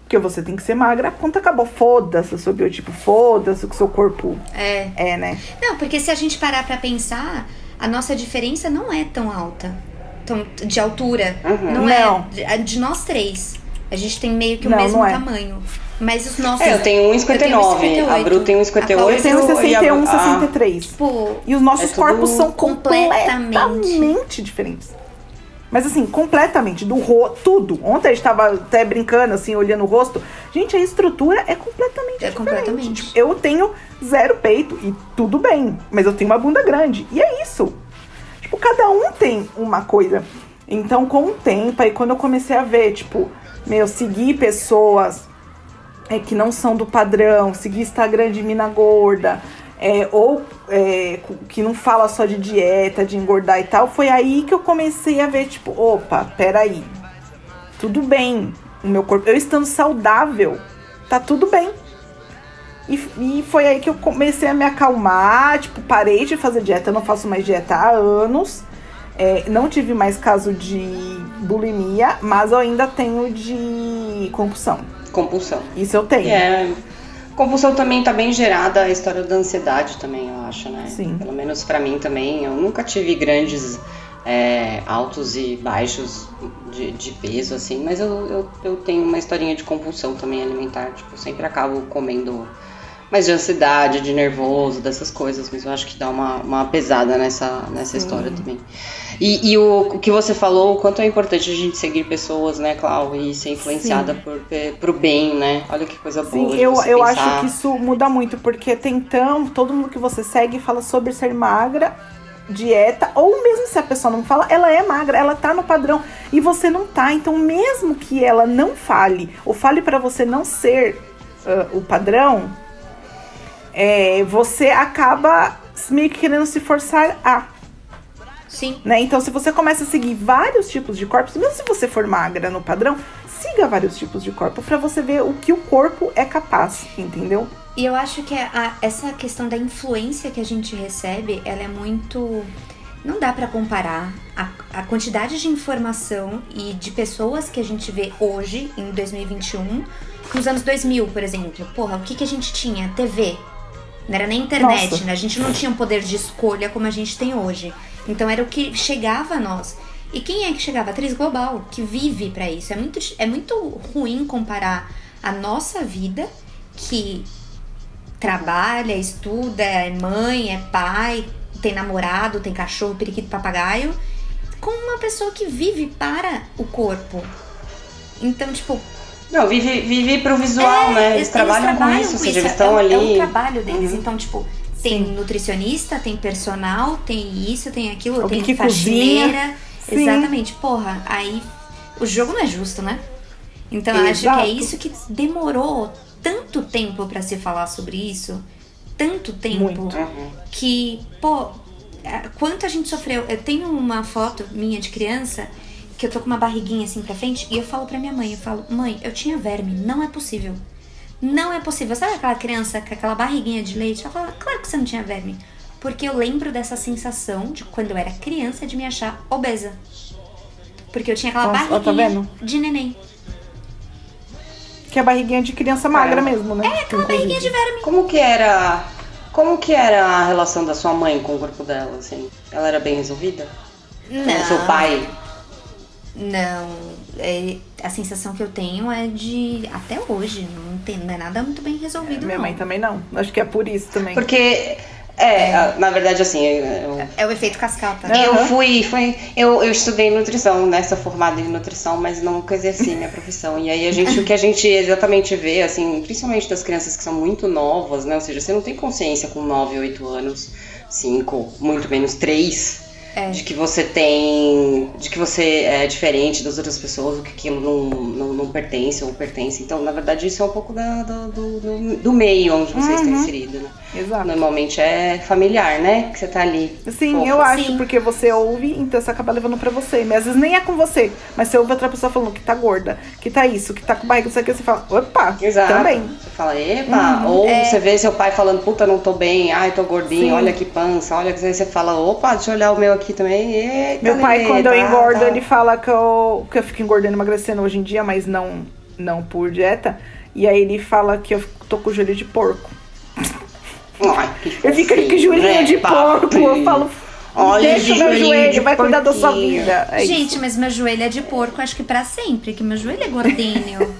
Porque você tem que ser magra, ponto acabou. Foda-se o seu biotipo, foda-se o que o seu corpo É. é, né? Não, porque se a gente parar pra pensar, a nossa diferença não é tão alta. Tão, de altura. Uhum. Não, Não. é. A De nós três. A gente tem meio que o Não, mesmo não é. tamanho. Mas os nossos. É, eu tenho 1,59. A Bru tem 1,58. Eu tenho Eu- 61, e a- 63. Tipo, E os nossos É corpos são completamente. completamente diferentes. Mas assim, completamente. Do ro tudo. Ontem a gente tava até brincando, assim, olhando o rosto. Gente, a estrutura é completamente É diferente. completamente. Tipo, eu tenho zero peito e tudo bem. Mas eu tenho uma bunda grande. E é isso. Tipo, cada um tem uma coisa. Então, com o tempo, aí quando eu comecei a ver, tipo, meu, seguir pessoas é, que não são do padrão, seguir Instagram de mina gorda, é, ou é, que não fala só de dieta, de engordar e tal, foi aí que eu comecei a ver, tipo, opa, peraí. Tudo bem, o meu corpo, eu estando saudável, tá tudo bem. E, e foi aí que eu comecei a me acalmar, tipo, parei de fazer dieta, eu não faço mais dieta há anos. É, não tive mais caso de bulimia, mas eu ainda tenho de compulsão. Compulsão. Isso eu tenho. É. Compulsão também tá bem gerada a história da ansiedade também, eu acho, né? Sim. Pelo menos pra mim também. Eu nunca tive grandes é, altos e baixos de, de peso, assim, mas eu, eu, eu tenho uma historinha de compulsão também alimentar. Tipo, eu sempre acabo comendo mais de ansiedade, de nervoso, dessas coisas, mas eu acho que dá uma, uma pesada nessa, nessa história também. E, e o, que você falou, o quanto é importante a gente seguir pessoas, né, Clau, e ser influenciada por, pro bem, né? Olha que coisa boa. Sim, eu, eu acho que isso muda muito, porque tem tão, todo mundo que você segue fala sobre ser magra, dieta, ou mesmo se a pessoa não fala, ela é magra, ela tá no padrão e você não tá. Então, mesmo que ela não fale, ou fale para você não ser uh, o padrão, é, você acaba meio que querendo se forçar a. Sim. Né? Então, se você começa a seguir vários tipos de corpos, mesmo se você for magra no padrão, siga vários tipos de corpo para você ver o que o corpo é capaz, entendeu? E eu acho que a, essa questão da influência que a gente recebe, ela é muito. Não dá para comparar a, a quantidade de informação e de pessoas que a gente vê hoje, em 2021, com os anos 2000, por exemplo. Porra, o que, que a gente tinha? TV. Não era nem internet, Nossa. né? A gente não tinha um poder de escolha como a gente tem hoje. Então era o que chegava a nós. E quem é que chegava? Atriz global, que vive para isso. É muito, é muito ruim comparar a nossa vida, que trabalha, estuda, é mãe, é pai, tem namorado, tem cachorro, periquito, papagaio, com uma pessoa que vive para o corpo. Então, tipo, não, vive, vive pro visual, é, né? Eles, eles trabalham, trabalham, com isso, ou seja, eles estão é, ali. É o trabalho deles. Uhum. Então, tipo, tem Sim. nutricionista, tem personal, tem isso, tem aquilo, Alguém tem faxineira. Exatamente. Porra, aí o jogo não é justo, né? Então, eu acho que é isso que demorou tanto tempo para se falar sobre isso. Tanto tempo Muito. que, pô, quanto a gente sofreu. Eu tenho uma foto minha de criança que eu tô com uma barriguinha assim pra frente e eu falo pra minha mãe, eu falo, mãe, eu tinha verme, não é possível. Não é possível. Sabe aquela criança com aquela barriguinha de leite? Ela fala, claro que você não tinha verme. Porque eu lembro dessa sensação de quando eu era criança de me achar obesa. Porque eu tinha aquela Nossa, tá barriguinha tá de neném. Que é a barriguinha de criança magra é. mesmo, né? É, aquela Inclusive. barriguinha de verme. Como que era. Como que era a relação da sua mãe com o corpo dela, assim? Ela era bem resolvida? Não. Com o seu pai? Não, é, a sensação que eu tenho é de até hoje não tem não é nada muito bem resolvido. É, minha não. mãe também não. Acho que é por isso também. Porque é, é, na verdade, assim. Eu, é o efeito cascata. Eu fui, fui eu, eu estudei nutrição, né? Sou formada em nutrição, mas nunca exerci minha profissão. E aí a gente, o que a gente exatamente vê, assim, principalmente das crianças que são muito novas, né? Ou seja, você não tem consciência com 9, 8 anos, 5, muito menos 3 é. De que você tem. De que você é diferente das outras pessoas, o que aquilo não, não, não pertence ou pertence. Então, na verdade, isso é um pouco da, do, do, do, meio onde você uhum. está inserido, né? Exato. Normalmente é familiar, né? Que você tá ali. Sim, Fofo. eu acho, Sim. porque você ouve, então você acaba levando pra você. Mas às vezes nem é com você. Mas você ouve outra pessoa falando que tá gorda, que tá isso, que tá com barriga, isso aqui, você fala, opa, Exato. também. Você fala, epa, uhum. ou é... você vê seu pai falando, puta, não tô bem, ai, tô gordinho, Sim. olha que pança, olha que você fala, opa, deixa eu olhar o meu aqui também. Eita, meu pai, quando tá, eu engordo, tá. ele fala que eu, que eu fico engordando e emagrecendo hoje em dia, mas não, não por dieta. E aí ele fala que eu tô com o joelho de porco. Ai, eu fico com o joelhinho né, de porco, eu falo. Olha, Deixa o meu joelho, vai cuidar da sua vida. É Gente, isso. mas meu joelho é de porco, acho que para sempre, que meu joelho é gordinho.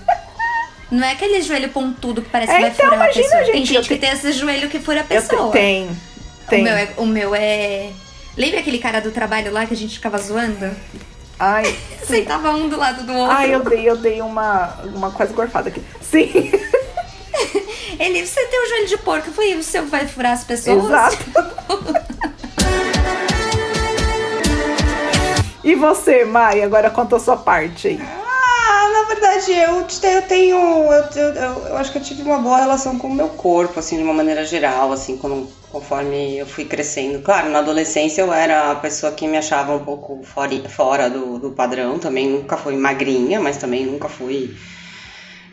Não é aquele joelho pontudo que parece é, que vai então, furar a pessoa. Gente, tem gente que tem esse joelho que fura a pessoa. Tem, tem. O meu é, o meu é Lembra aquele cara do trabalho lá que a gente ficava zoando? Ai. [LAUGHS] Sentava um do lado do outro. Ai, eu dei, eu dei uma, uma quase gorfada aqui. Sim. Ele, você tem um joelho de porco, foi o seu vai furar as pessoas? Exato. [LAUGHS] e você, Mai, agora conta a sua parte aí. Ah, na verdade, eu, eu tenho. Eu, eu, eu, acho que eu tive uma boa relação com o meu corpo, assim, de uma maneira geral, assim, quando, conforme eu fui crescendo. Claro, na adolescência eu era a pessoa que me achava um pouco fora, fora do, do padrão, também nunca fui magrinha, mas também nunca fui.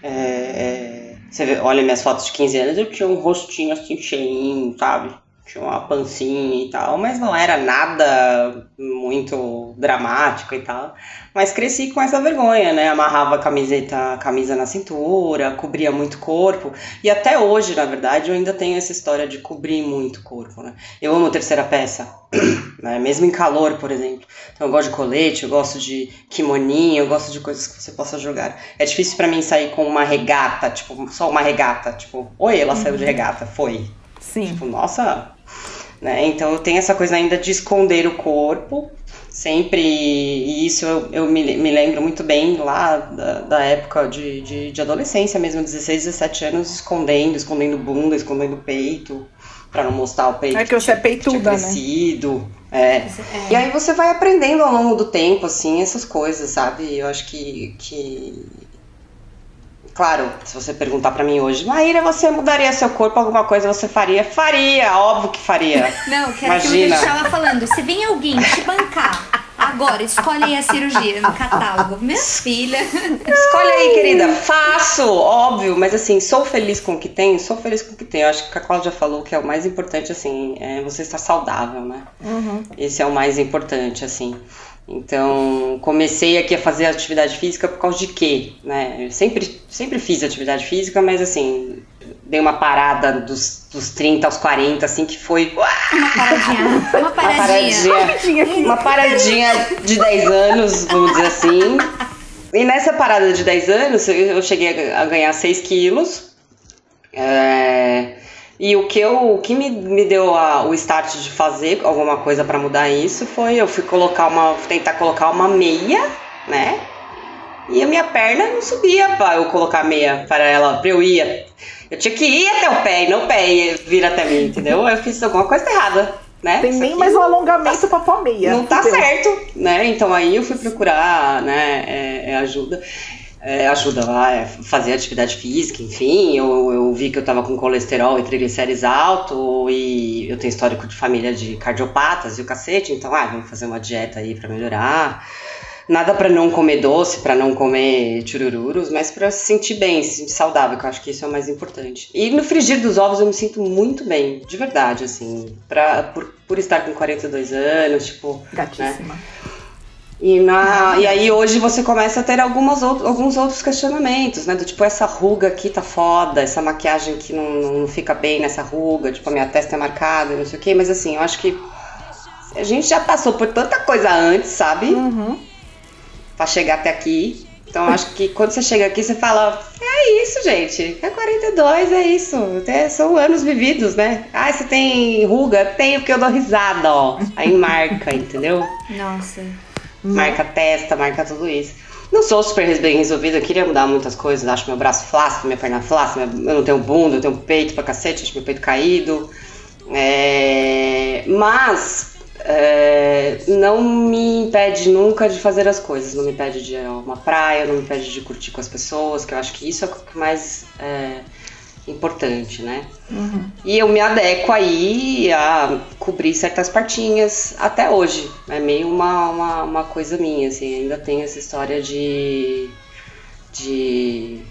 É, é, você vê, olha minhas fotos de 15 anos, eu tinha um rostinho assim cheinho, sabe? tinha uma pancinha e tal, mas não era nada muito dramático e tal. Mas cresci com essa vergonha, né? Amarrava a camiseta, a camisa na cintura, cobria muito corpo. E até hoje, na verdade, eu ainda tenho essa história de cobrir muito corpo, né? Eu amo terceira peça. [CLEARS THROAT] né? Mesmo em calor, por exemplo. Então eu gosto de colete, eu gosto de kimoninho, eu gosto de coisas que você possa jogar. É difícil para mim sair com uma regata, tipo, só uma regata, tipo, oi, ela uhum. saiu de uhum. regata, foi. Sim. Tipo, nossa. Né? Então eu tenho essa coisa ainda de esconder o corpo, sempre, e isso eu, eu me, me, lembro muito bem lá da, da época de, de, de, adolescência mesmo, 16, 17 anos, escondendo, escondendo bunda, escondendo peito, para não mostrar o peito. É que você é peituda, né? crescido. É. é. E aí você vai aprendendo ao longo do tempo, assim, essas coisas, sabe? Eu acho que. que... Claro, se você perguntar para mim hoje, Maíra, você mudaria seu corpo, alguma coisa você faria? Faria, óbvio que faria. Não, quero Imagina. que eu ela falando. Se vem alguém te bancar Agora, escolhe aí a cirurgia no catálogo. Minha filha. Escolhe aí, querida. Faço, óbvio, mas assim, sou feliz com o que tenho, sou feliz com o que tenho. Eu acho que a Cláudia falou que é o mais importante, assim, é você estar saudável, né? Uhum. Esse é o mais importante, assim. Então, comecei aqui a fazer atividade física por causa de quê? Né? Eu sempre, sempre fiz atividade física, mas assim, dei uma parada dos, dos 30 aos 40, assim, que foi. Uma paradinha. [LAUGHS] Uma paradinha. Uma paradinha, uma paradinha de 10 anos, vamos dizer assim. E nessa parada de 10 anos, eu cheguei a ganhar 6 quilos. É, e o que, eu, o que me, me deu a, o start de fazer alguma coisa para mudar isso foi eu fui colocar uma. tentar colocar uma meia, né? E a minha perna não subia para eu colocar meia para ela, para eu ir. Eu tinha que ir até o pé e não o pé vir até mim, entendeu? Eu fiz alguma coisa errada. Né? Tem nem mais um alongamento tá, pra meia. Não tá certo, né? Então aí eu fui procurar né, é, é ajuda. É, ajuda a fazer atividade física, enfim. Eu, eu vi que eu tava com colesterol e triglicérides alto e eu tenho histórico de família de cardiopatas e o cacete, então, ah, vamos fazer uma dieta aí para melhorar. Nada para não comer doce, para não comer chururus, mas para se sentir bem, se sentir saudável, que eu acho que isso é o mais importante. E no frigir dos ovos eu me sinto muito bem, de verdade, assim, pra, por, por estar com 42 anos, tipo. Né? Gatíssima. Né? E, na, e aí hoje você começa a ter algumas outros, alguns outros questionamentos, né? Do tipo, essa ruga aqui tá foda, essa maquiagem que não, não fica bem nessa ruga, tipo, a minha testa é marcada, não sei o quê, mas assim, eu acho que a gente já passou por tanta coisa antes, sabe? Uhum. Pra chegar até aqui. Então acho que quando você chega aqui, você fala, é isso, gente. É 42, é isso. É, são anos vividos, né? Ah, você tem ruga? Tenho, porque eu dou risada, ó. Aí marca, [LAUGHS] entendeu? Nossa. Marca testa, marca tudo isso. Não sou super bem resolvida, eu queria mudar muitas coisas. Acho meu braço flácido, minha perna flácida, eu não tenho bunda, eu tenho peito pra cacete, acho meu peito caído. É... Mas é... não me impede nunca de fazer as coisas. Não me impede de ir a uma praia, não me impede de curtir com as pessoas, que eu acho que isso é o que mais. É importante, né? Uhum. E eu me adequo aí a cobrir certas partinhas até hoje. É meio uma, uma, uma coisa minha, assim, ainda tem essa história de. de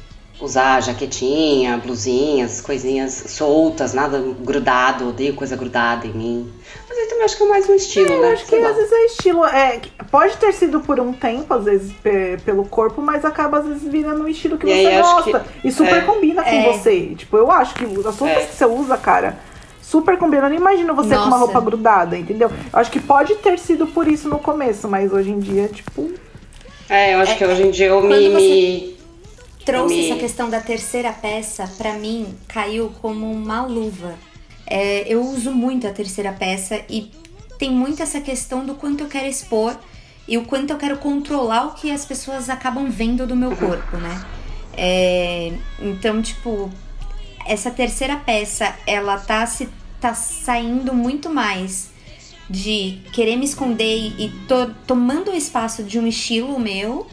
usar jaquetinha, blusinhas, coisinhas soltas, nada grudado, odeio coisa grudada em mim. Aí também acho que é mais um estilo, é, né? Eu acho que às vezes é estilo. É, pode ter sido por um tempo, às vezes, pelo corpo, mas acaba às vezes virando um estilo que e você gosta. Que, e super é, combina com é. você. Tipo, eu acho que as roupas é. que você usa, cara super combina. Eu não imagino você Nossa. com uma roupa grudada, entendeu? Eu acho que pode ter sido por isso no começo, mas hoje em dia, tipo. É, eu acho é, que hoje em dia eu me, me, trouxe me... essa questão da terceira peça, para mim, caiu como uma luva. É, eu uso muito a terceira peça e tem muito essa questão do quanto eu quero expor e o quanto eu quero controlar o que as pessoas acabam vendo do meu corpo, né? É, então, tipo, essa terceira peça, ela tá, se, tá saindo muito mais de querer me esconder e tô tomando o espaço de um estilo meu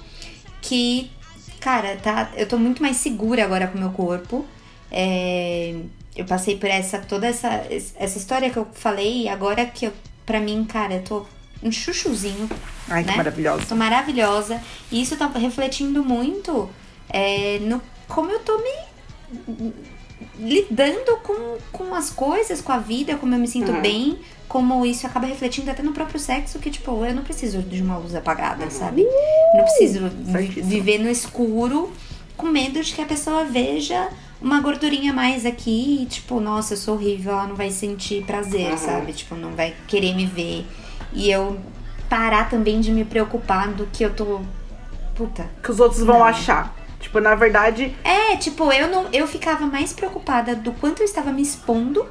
que cara, tá, eu tô muito mais segura agora com o meu corpo. É, eu passei por essa toda essa, essa história que eu falei e agora que eu, pra mim, cara, eu tô um chuchuzinho. Ai, né? que maravilhosa. Tô maravilhosa. E isso tá refletindo muito é, no como eu tô me lidando com, com as coisas, com a vida, como eu me sinto uhum. bem, como isso acaba refletindo até no próprio sexo, que, tipo, eu não preciso de uma luz apagada, uhum. sabe? Eu não preciso viver no escuro com medo de que a pessoa veja uma gordurinha mais aqui e, tipo, nossa, eu sou horrível, ela não vai sentir prazer, uhum. sabe? Tipo, não vai querer me ver. E eu parar também de me preocupar do que eu tô. Puta. Que os outros vão Não. achar. Tipo, na verdade, É, tipo, eu não. Eu ficava mais preocupada do quanto eu estava me expondo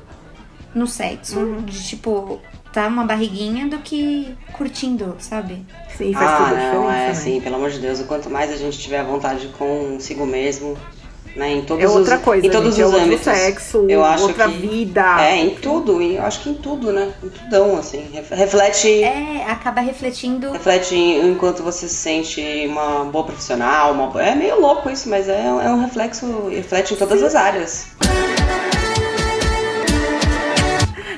no sexo. Uhum. De tipo, tá uma barriguinha do que curtindo, sabe? sim, faz ah, a não, é né? assim, pelo amor de Deus, o quanto mais a gente tiver à vontade consigo mesmo, né, em todos É outra os, coisa, em todos gente, é os outro âmbitos. sexo, eu acho outra que, vida. É, em tudo, eu acho que em tudo, né, em tudão, assim, Ref- reflete, É, acaba refletindo. reflete enquanto você se sente uma boa profissional, uma é meio louco isso, mas é, é um reflexo, reflete em todas as áreas.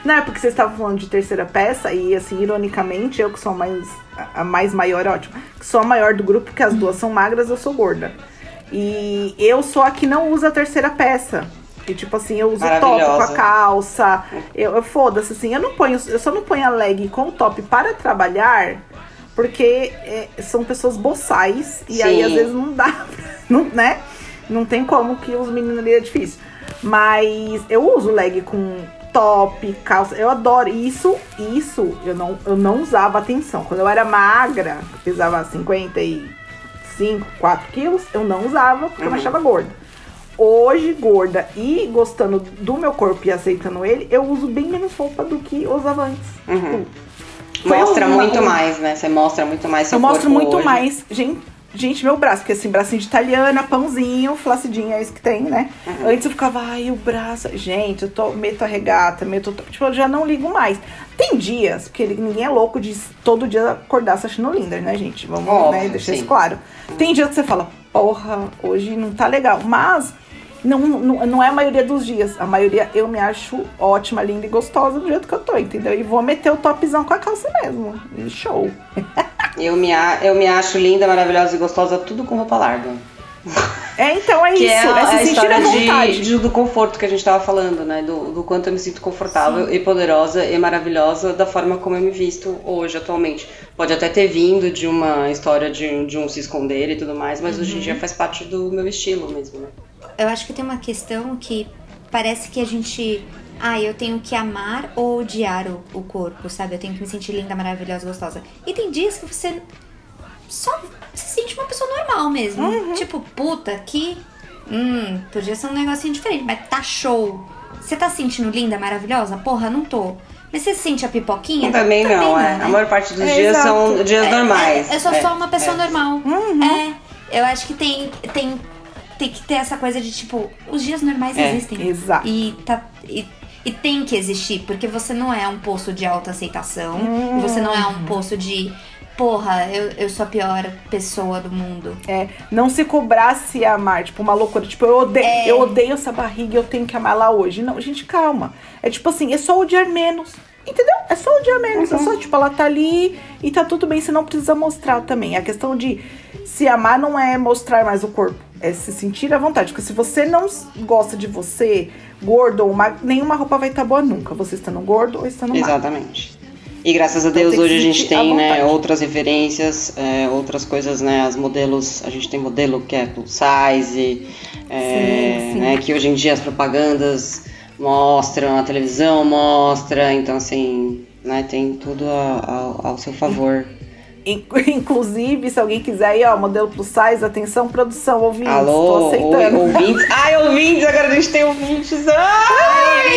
Não, é porque vocês estavam falando de terceira peça e, assim, ironicamente, eu que sou a mais, a- a mais maior, ótimo, que sou a maior do grupo, porque as duas são magras, eu sou gorda. E eu sou a que não usa a terceira peça. E, tipo assim, eu uso top com a calça. Eu, eu foda-se, assim, eu não ponho, eu só não ponho a leg com top para trabalhar, porque é, são pessoas boçais. E aí, Sim. às vezes, não dá, [LAUGHS] não, né? Não tem como que os meninos ali é difícil. Mas eu uso leg com top, calça. Eu adoro isso. Isso eu não, eu não usava atenção. Quando eu era magra, pesava 55, 4 quilos, eu não usava porque eu me Uhum. achava gorda. Hoje, gorda e gostando do meu corpo e aceitando ele, eu uso bem menos roupa do que usava antes. Uhum. Foi Mostra uma- muito mais, né, você mostra muito mais seu eu mostro corpo muito hoje. mais. Gente, gente, meu braço, porque assim, bracinho de italiana, pãozinho, flacidinho, é isso que tem, né? Uhum. Antes eu ficava, ai, o braço. Gente, eu tô, meto a regata, meto. Tipo, eu já não ligo mais. Tem dias, porque ninguém é louco de todo dia acordar se achando linda, né, gente? Vamos Óbvio, né, deixar sim. isso claro. Tem dias que você fala, porra, hoje não tá legal. Mas. Não, não, não é a maioria dos dias. A maioria eu me acho ótima, linda e gostosa do jeito que eu tô, entendeu? E vou meter o topzão com a calça mesmo. E show. [LAUGHS] Eu me, a- eu me acho linda, maravilhosa e gostosa, tudo com roupa larga. É, então é Que isso. é É, a, a se sentir à história vontade. de, de- do conforto que a gente tava falando, né? Do, do quanto eu me sinto confortável e poderosa e maravilhosa da forma como eu me visto hoje, atualmente. Pode até ter vindo de uma história de, de um se esconder e tudo mais, mas Uhum. hoje em dia faz parte do meu estilo mesmo, né? Eu acho que tem uma questão que parece que a gente. Ah, eu tenho que amar ou odiar o, o corpo, sabe? Eu tenho que me sentir linda, maravilhosa, gostosa. E tem dias que você só se sente uma pessoa normal mesmo. Uhum. Tipo, puta, que. Hum, podia ser um negocinho diferente, mas tá show. Você tá se sentindo linda, maravilhosa? Porra, não tô. Mas você sente a pipoquinha? Também não, é. né? A maior parte dos É, dias são exato. dias normais. É, eu sou É, só uma pessoa é. normal. Uhum. É. Eu acho que tem, tem, tem que ter essa coisa de tipo, os dias normais É, existem. exato. E, tá, e, e tem que existir, porque você não é um poço de autoaceitação. Uhum. E você não é um poço de. Porra, eu, eu sou a pior pessoa do mundo. É, não se cobrar se amar, tipo, uma loucura. Tipo, eu odeio, É. eu odeio essa barriga e eu tenho que amar lá hoje. Não, gente, calma. É tipo assim, é só odiar menos. Entendeu? É só odiar menos. É só, tipo, ela tá ali e tá tudo bem. Você não precisa mostrar também. A questão de se amar não é mostrar mais o corpo. É se sentir à vontade. Porque se você não gosta de você, gordo ou magro, nenhuma roupa vai estar boa nunca. Você estando gordo ou estando magro. Exatamente. E graças a Então Deus hoje a gente tem né, outras referências, é, outras coisas, né? As modelos, a gente tem modelo que é plus size, é, Sim, sim. né, que hoje em dia as propagandas mostram, a televisão mostra, então assim, né, tem tudo a- ao- ao seu favor. In- [LAUGHS] Inclusive, se alguém quiser aí, ó, modelo plus size, atenção, produção, ouvintes, tô Alô, aceitando. oi, ouvintes. [LAUGHS] Ai, ouvintes, agora a gente tem ouvintes. Ai,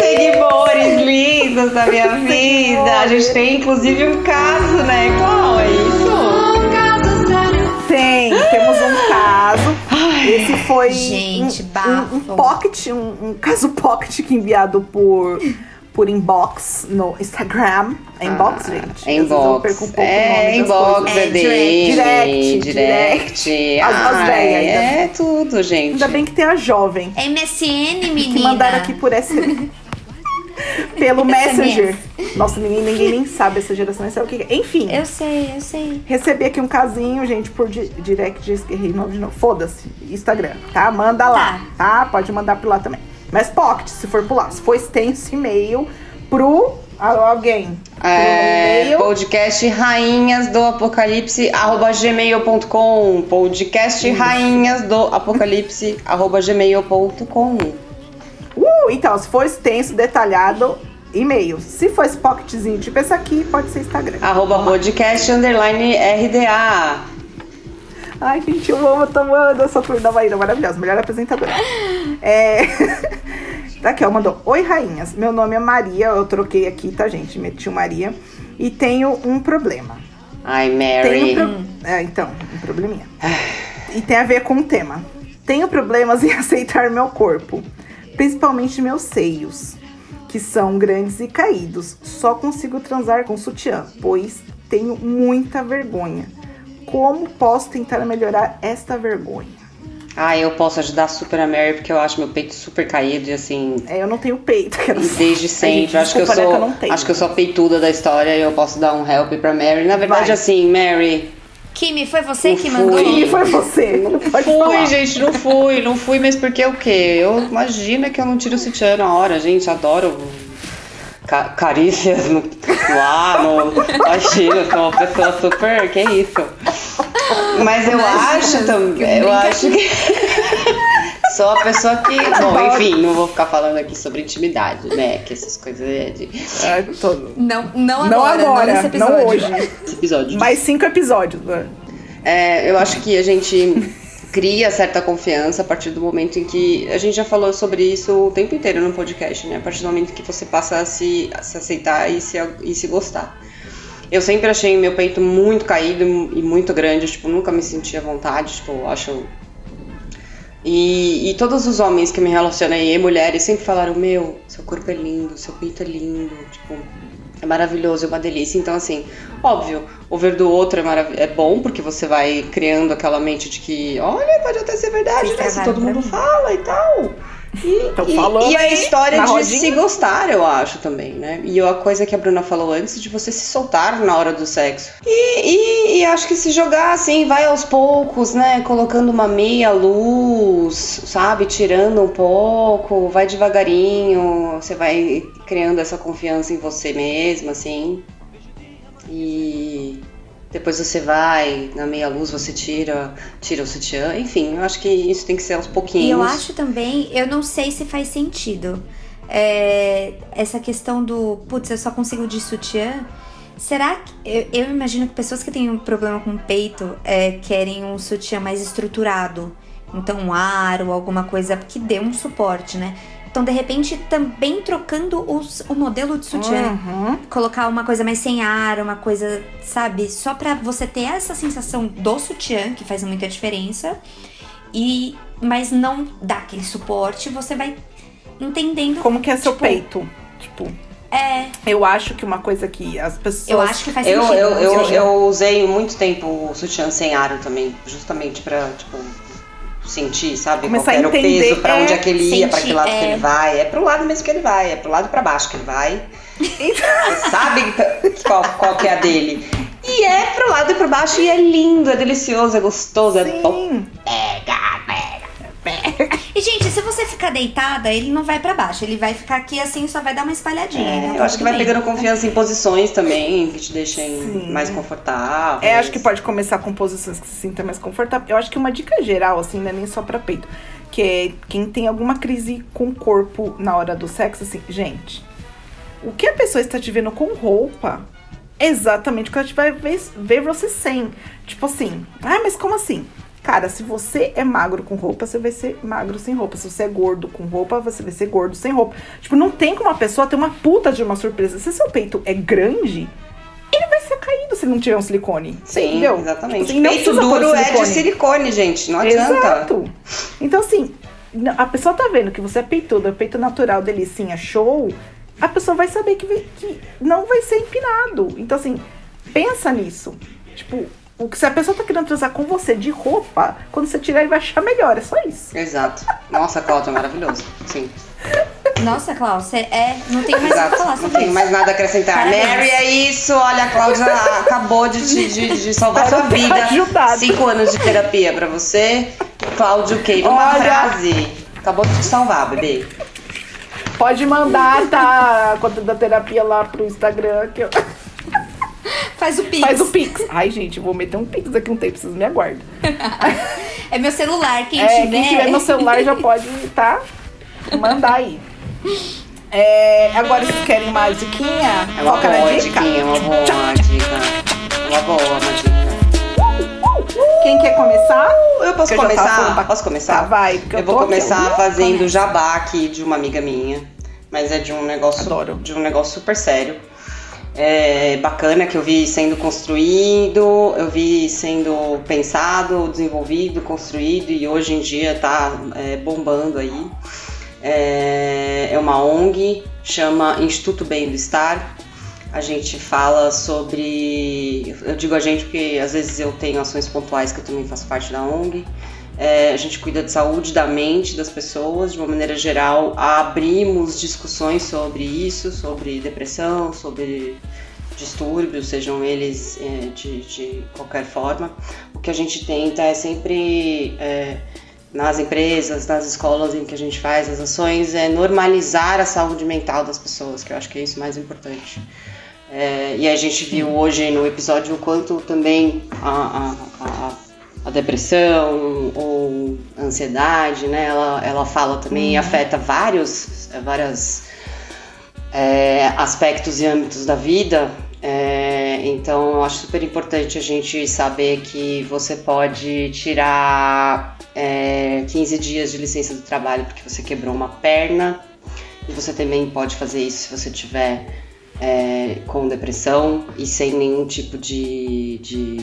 seguidores lindos da minha vida. A gente tem inclusive um caso, né? Qual é isso? Tem, temos um caso. Esse foi Gente, um, um, um pocket, um, um caso pocket que enviado por, por inbox no Instagram. É inbox, Ah, gente? É inbox. perco um É inbox, é, É, DM, direct, direct. direct. As- as Ai, véias, ainda. é tudo, gente. Ainda bem que tem a jovem. MSN, menina. Que mandaram aqui por SMS. [LAUGHS] Pelo Messenger. Nossa, ninguém, ninguém nem sabe essa geração, nem sabe o que é. Enfim. Eu sei, eu sei. Recebi aqui um casinho, gente, por di- direct, errei nome de novo. Foda-se, Instagram, tá? Manda lá, tá? Pode mandar por lá também. Mas pocket, se for lá. Se for extenso e-mail pro alguém. É, podcast rainhas do apocalipse arroba gmail.com podcast rainhas do apocalipse [LAUGHS] arroba gmail.com Uh, então, se for extenso, detalhado, e-mail. Se for esse pocketzinho tipo esse aqui, pode ser Instagram. Arroba podcast underline RDA. Ai, gente, eu amo, tô amando essa turma Maíra, maravilhosa, melhor apresentadora. É... [LAUGHS] Tá aqui, ó, mandou. Oi, rainhas. Meu nome é Maria, eu troquei aqui, tá, gente? Meti o Maria. E tenho um problema. Ai, Mary. Tenho pro... É, então, um probleminha. e tem a ver com o tema. Tenho problemas em [LAUGHS] aceitar meu corpo, principalmente meus seios, que são grandes e caídos. Só consigo transar com sutiã, pois tenho muita vergonha. Como posso tentar melhorar esta vergonha? Ah, eu posso ajudar super a Mary porque eu acho meu peito super caído e assim. É, eu não tenho peito, quero E desde sempre. gente, acho, que eu né, sou, que eu tenho. acho que eu sou a peituda da história e eu posso dar um help pra Mary. Na verdade, Vai. assim, Mary. Kimi, foi você Não que fui. mandou? E foi você, não pode Fui, falar. gente, não fui, não fui, mas porque o quê? Eu imagina que eu não tiro o sutiã na hora, gente, adoro ca- carícias no, no ar, no, imagina, eu sou uma pessoa super, que isso. Mas eu Imagina, acho [LAUGHS] também, eu acho que [LAUGHS] sou uma pessoa que, bom, enfim, não vou ficar falando aqui sobre intimidade, né, que essas coisas é de É, tô- Não, não Não agora, não, agora, não, episódio. hoje. esse episódio. Mais cinco episódios. né? É, eu acho que a gente cria certa confiança a partir do momento em que. A gente já falou sobre isso o tempo inteiro no podcast, né? A partir do momento que você passa a se, a se aceitar e se, e se gostar. Eu sempre achei meu peito muito caído e muito grande, eu, tipo, nunca me sentia à vontade, tipo, acho. E, e todos os homens que me relacionei, e mulheres, sempre falaram: Meu, seu corpo é lindo, seu peito é lindo, tipo, é maravilhoso, é uma delícia. Então, assim, óbvio, ouvir do outro é, marav- é bom, porque você vai criando aquela mente de que, olha, pode até ser verdade, Fica né? Se todo mundo mim. fala e tal. E, Tô e- falando e a história de rodinha. se gostar, eu acho também, né? E a coisa que a Bruna falou antes, de você se soltar na hora do sexo. E, e- e acho que se jogar assim, vai aos poucos, né? Colocando uma meia luz, sabe? Tirando um pouco, vai devagarinho, você vai criando essa confiança em você mesma, assim. E depois você vai, na meia luz você tira, tira o sutiã. Enfim, eu acho que isso tem que ser aos pouquinhos. E eu acho também, eu não sei se faz sentido. é, essa questão do, putz, eu só consigo de sutiã. Será que. Eu, eu imagino que pessoas que têm um problema com o peito é, querem um sutiã mais estruturado. Então, um aro, alguma coisa que dê um suporte, né? Então, de repente, também trocando os- o modelo de sutiã Uhum. colocar uma coisa mais sem ar, uma coisa, sabe? Só pra você ter essa sensação do sutiã, que faz muita diferença. E mas não dá aquele suporte, você vai entendendo Como que é seu Tipo, peito? Tipo, É, eu acho que uma coisa que as pessoas. eu acho que faz Eu, sentido. eu, eu, sei. eu usei muito tempo o sutiã sem aro também, justamente pra, tipo, sentir, sabe? Começar qual era o peso, pra onde é, é que ele ia, pra que lado que é. ele vai. É pro lado mesmo que ele vai, é pro lado e pra baixo que ele vai. [LAUGHS] Você sabe qual, qual que é a dele. E é pro lado e pro baixo e é lindo, é delicioso, é gostoso, é bom. Sim. Pega, pega. [LAUGHS] E, gente, se você ficar deitada, ele não vai pra baixo. Ele vai ficar aqui assim, só vai dar uma espalhadinha. É, então eu acho que vai bem. pegando confiança em posições também, que te deixem Sim. mais confortáveis. É, acho que pode começar com posições que se sinta mais confortável. Eu acho que uma dica geral, assim, não é nem só pra peito. Que é quem tem alguma crise com o corpo na hora do sexo, assim, gente. O que a pessoa está te vendo com roupa é exatamente o que ela te vai ver, ver você sem. Tipo assim, ah, mas como assim? Cara, se você é magro com roupa, você vai ser magro sem roupa. Se você é gordo com roupa, você vai ser gordo sem roupa. Tipo, não tem como uma pessoa ter uma puta de uma surpresa. Se seu peito é grande, ele vai ser caído se não tiver um silicone. Sim, entendeu? exatamente. Tipo assim, não Peito duro é de silicone. gente. Não adianta. Exato. Então, assim, a pessoa tá vendo que você é peitudo, é peito natural, delicinha, show. A pessoa vai saber que, que não vai ser empinado. Então, assim, pensa nisso. Tipo, o que se a pessoa tá querendo transar com você de roupa, quando você tirar, ele vai achar melhor. É só isso. Exato. Nossa, Cláudia, maravilhoso. Sim. Nossa, você é. Não tenho mais que Exato. falar Não tenho mais nada a acrescentar. Parabéns. Mary, é isso. Olha, a Cláudia acabou de, te- de, de salvar Espero sua ter vida. ajudado. Cinco anos de terapia pra você. Cláudio queima uma Olha. frase. Acabou de te salvar, bebê. Pode mandar, tá? A conta da terapia lá pro Instagram. Que eu... [LAUGHS] Faz o pix. Faz o Pix. Ai, gente, vou meter um Pix daqui a um tempo, vocês me aguardam. [LAUGHS] É meu celular, quem é, tiver. quem tiver no celular já pode, tá? Mandar aí. É, agora vocês querem mais diquinha? É uma Foca na boa dica. diquinha, uma boa dica. Uma boa, uma dica. Quem quer começar? Eu posso eu começar? pra- Posso começar? Tá, vai, porque eu eu vou aqui, começar ó. fazendo Começa. jabá aqui de uma amiga minha, mas é de um negócio Adoro. de um negócio super sério. É, bacana que eu vi sendo construído, eu vi sendo pensado, desenvolvido, construído e hoje em dia tá é, bombando aí. É, é uma ONG, chama Instituto Bem do Estar. A gente fala sobre. Eu digo a gente porque às vezes eu tenho ações pontuais que eu também faço parte da ONG. É, a gente cuida de saúde da mente das pessoas, de uma maneira geral. Abrimos discussões sobre isso, sobre depressão, sobre distúrbios, sejam eles é, de, de qualquer forma. O que a gente tenta é sempre, é, nas empresas, nas escolas em que a gente faz as ações, é normalizar a saúde mental das pessoas, que eu acho que é isso mais importante. É, e a gente viu hoje no episódio o quanto também a, a, a, a depressão ou a ansiedade, né, ela, ela fala também, afeta vários, várias é, aspectos e âmbitos da vida. É, então, eu acho super importante a gente saber que você pode tirar é, 15 dias de licença do trabalho porque você quebrou uma perna. E você também pode fazer isso se você tiver é, com depressão e sem nenhum tipo de, de,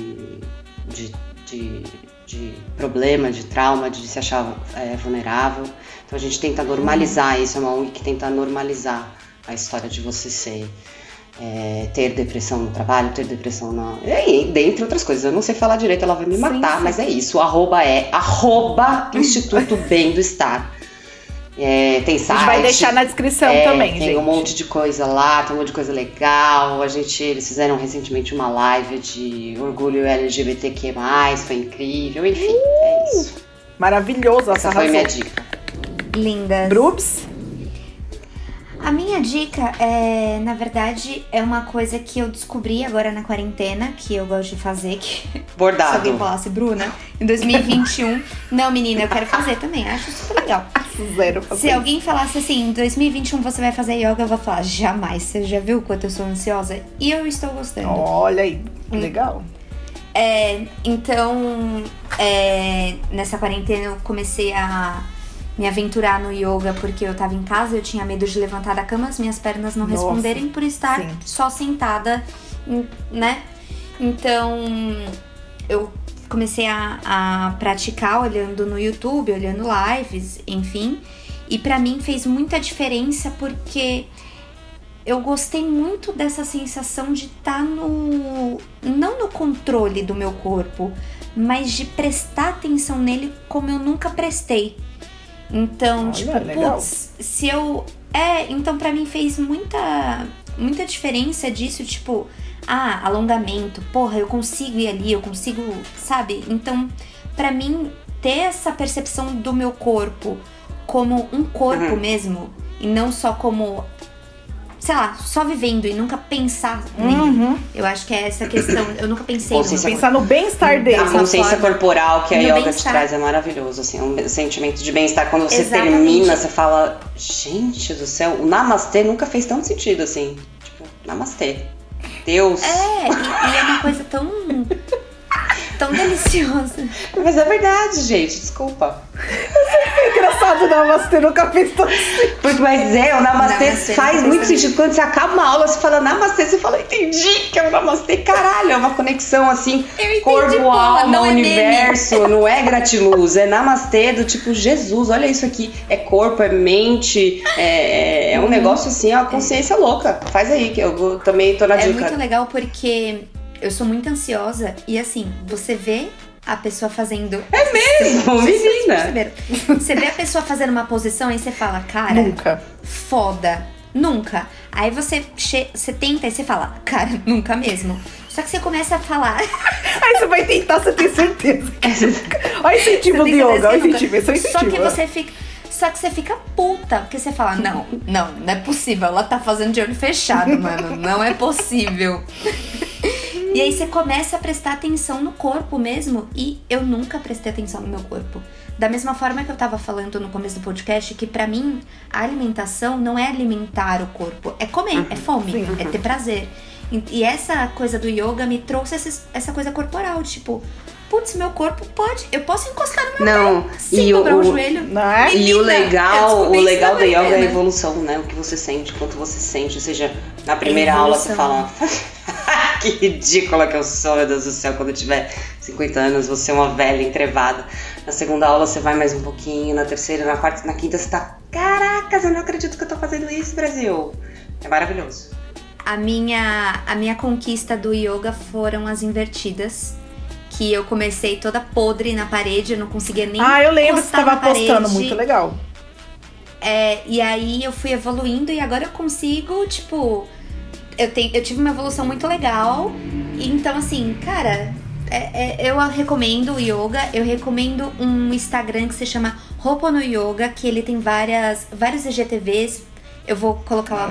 de, de, de problema, de trauma, de se achar é, vulnerável. Então a gente tenta normalizar isso, é uma ONG que tenta normalizar a história de você ser. é, ter depressão no trabalho, ter depressão na. E, dentre outras coisas. Eu não sei falar direito, ela vai me Sim, matar, sim. mas é isso. O arroba é arroba [LAUGHS] Instituto Bem do Estar. É, tem A site. gente vai deixar na descrição é, também, tem gente. um monte de coisa lá, tem um monte de coisa legal. A gente, eles fizeram recentemente uma live de orgulho LGBTQ+, foi incrível. Enfim, é isso. Maravilhoso, Essa essa foi minha dica. Lindas. Brubs? A minha dica é, na verdade, é uma coisa que eu descobri agora na quarentena, que eu gosto de fazer, que [LAUGHS] se Bordado. alguém falasse, Bruna, em 2021, não, menina, eu quero fazer também, acho super legal. Zero. Se alguém falasse assim, em 2021 você vai fazer yoga, eu vou falar, jamais, você já viu o quanto eu sou ansiosa? E eu estou gostando. Olha aí, Hum. legal. É, então, é, nessa quarentena eu comecei a me aventurar no yoga porque eu tava em casa, eu tinha medo de levantar da cama, as minhas pernas não Nossa, responderem por estar sim. só sentada, em- né? Então, eu comecei a, a praticar olhando no YouTube, olhando lives, enfim. E pra mim fez muita diferença porque eu gostei muito dessa sensação de estar no. não no controle do meu corpo, mas de prestar atenção nele como eu nunca prestei. Então, Olha, tipo, legal. putz, se eu. É, então pra mim fez muita. muita diferença disso, tipo, ah, alongamento, porra, eu consigo ir ali, eu consigo, sabe? Então, pra mim, ter essa percepção do meu corpo como um corpo Uhum. mesmo, e não só como, sei lá, só vivendo e nunca pensar nele. Uhum. Eu acho que é essa questão. Eu nunca pensei Consciência no Pensar no bem-estar dele. A consciência forma. corporal que a No yoga te traz é maravilhoso, assim, um sentimento de bem-estar. Quando você Exatamente. termina, você fala, gente do céu, o namastê nunca fez tanto sentido, assim. Tipo, namastê. Deus. É, e, e é uma coisa tão. Tão deliciosa. Mas é verdade, gente, desculpa. Engraçado, Namastê nunca fez tanto. Porque, mas é, o namastê, Namastê, faz não muito sentido. Quando você acaba uma aula, você fala namastê, você fala, entendi que é o namastê. Caralho, é uma conexão assim, entendi, corpo, porra, alma, não é meme. universo. Não é gratiluz, é namastê do tipo, Jesus, olha isso aqui. É corpo, é mente, é, é Uhum. um negócio assim, é uma consciência louca. Faz aí, que eu vou- também tô na É dica. muito legal porque eu sou muito ansiosa e assim, você vê a pessoa fazendo. É mesmo, menina. Você vê a pessoa fazendo uma posição e você fala, cara, Nunca. foda. Nunca. Aí você, você tenta e você fala, cara, nunca mesmo. Só que você começa a falar. [LAUGHS] Aí você vai tentar, você tem certeza. Olha o incentivo do tem certeza yoga, olha o nunca. incentivo. Esse é o Só incentivo. que você fica. Só que você fica puta, porque você fala, não, não, não é possível. Ela tá fazendo de olho fechado, mano. Não é possível. [LAUGHS] E aí você começa a prestar atenção no corpo mesmo. E eu nunca prestei atenção no meu corpo. Da mesma forma que eu tava falando no começo do podcast, que para mim a alimentação não é alimentar o corpo, é comer, uhum, é fome, sim, uhum. é ter prazer. E, essa coisa do yoga me trouxe essa, essa coisa corporal, tipo, putz, meu corpo pode, eu posso encostar no meu não, pé sem dobrar o, o joelho. Não é? E o legal, o legal da yoga é a evolução, né? O que você sente, quanto você sente. Ou seja, na primeira aula você fala, [LAUGHS] que ridícula que eu sou, meu Deus do céu, quando eu tiver 50 anos, você é uma velha entrevada. Na segunda aula você vai mais um pouquinho, na terceira, na quarta, na quinta você tá, caracas, eu não acredito que eu tô fazendo isso, Brasil. É maravilhoso. A minha, a minha conquista do yoga foram as invertidas que eu comecei toda podre na parede, eu não conseguia nem Ah, eu lembro que você estava postando, muito legal. É, e aí eu fui evoluindo e agora eu consigo, tipo, eu, tenho, eu tive uma evolução muito legal. Então, assim, cara, é, é, eu recomendo o yoga, eu recomendo um Instagram que se chama Roupa no Yoga, que ele tem várias, vários IGTVs. Eu vou colocar lá.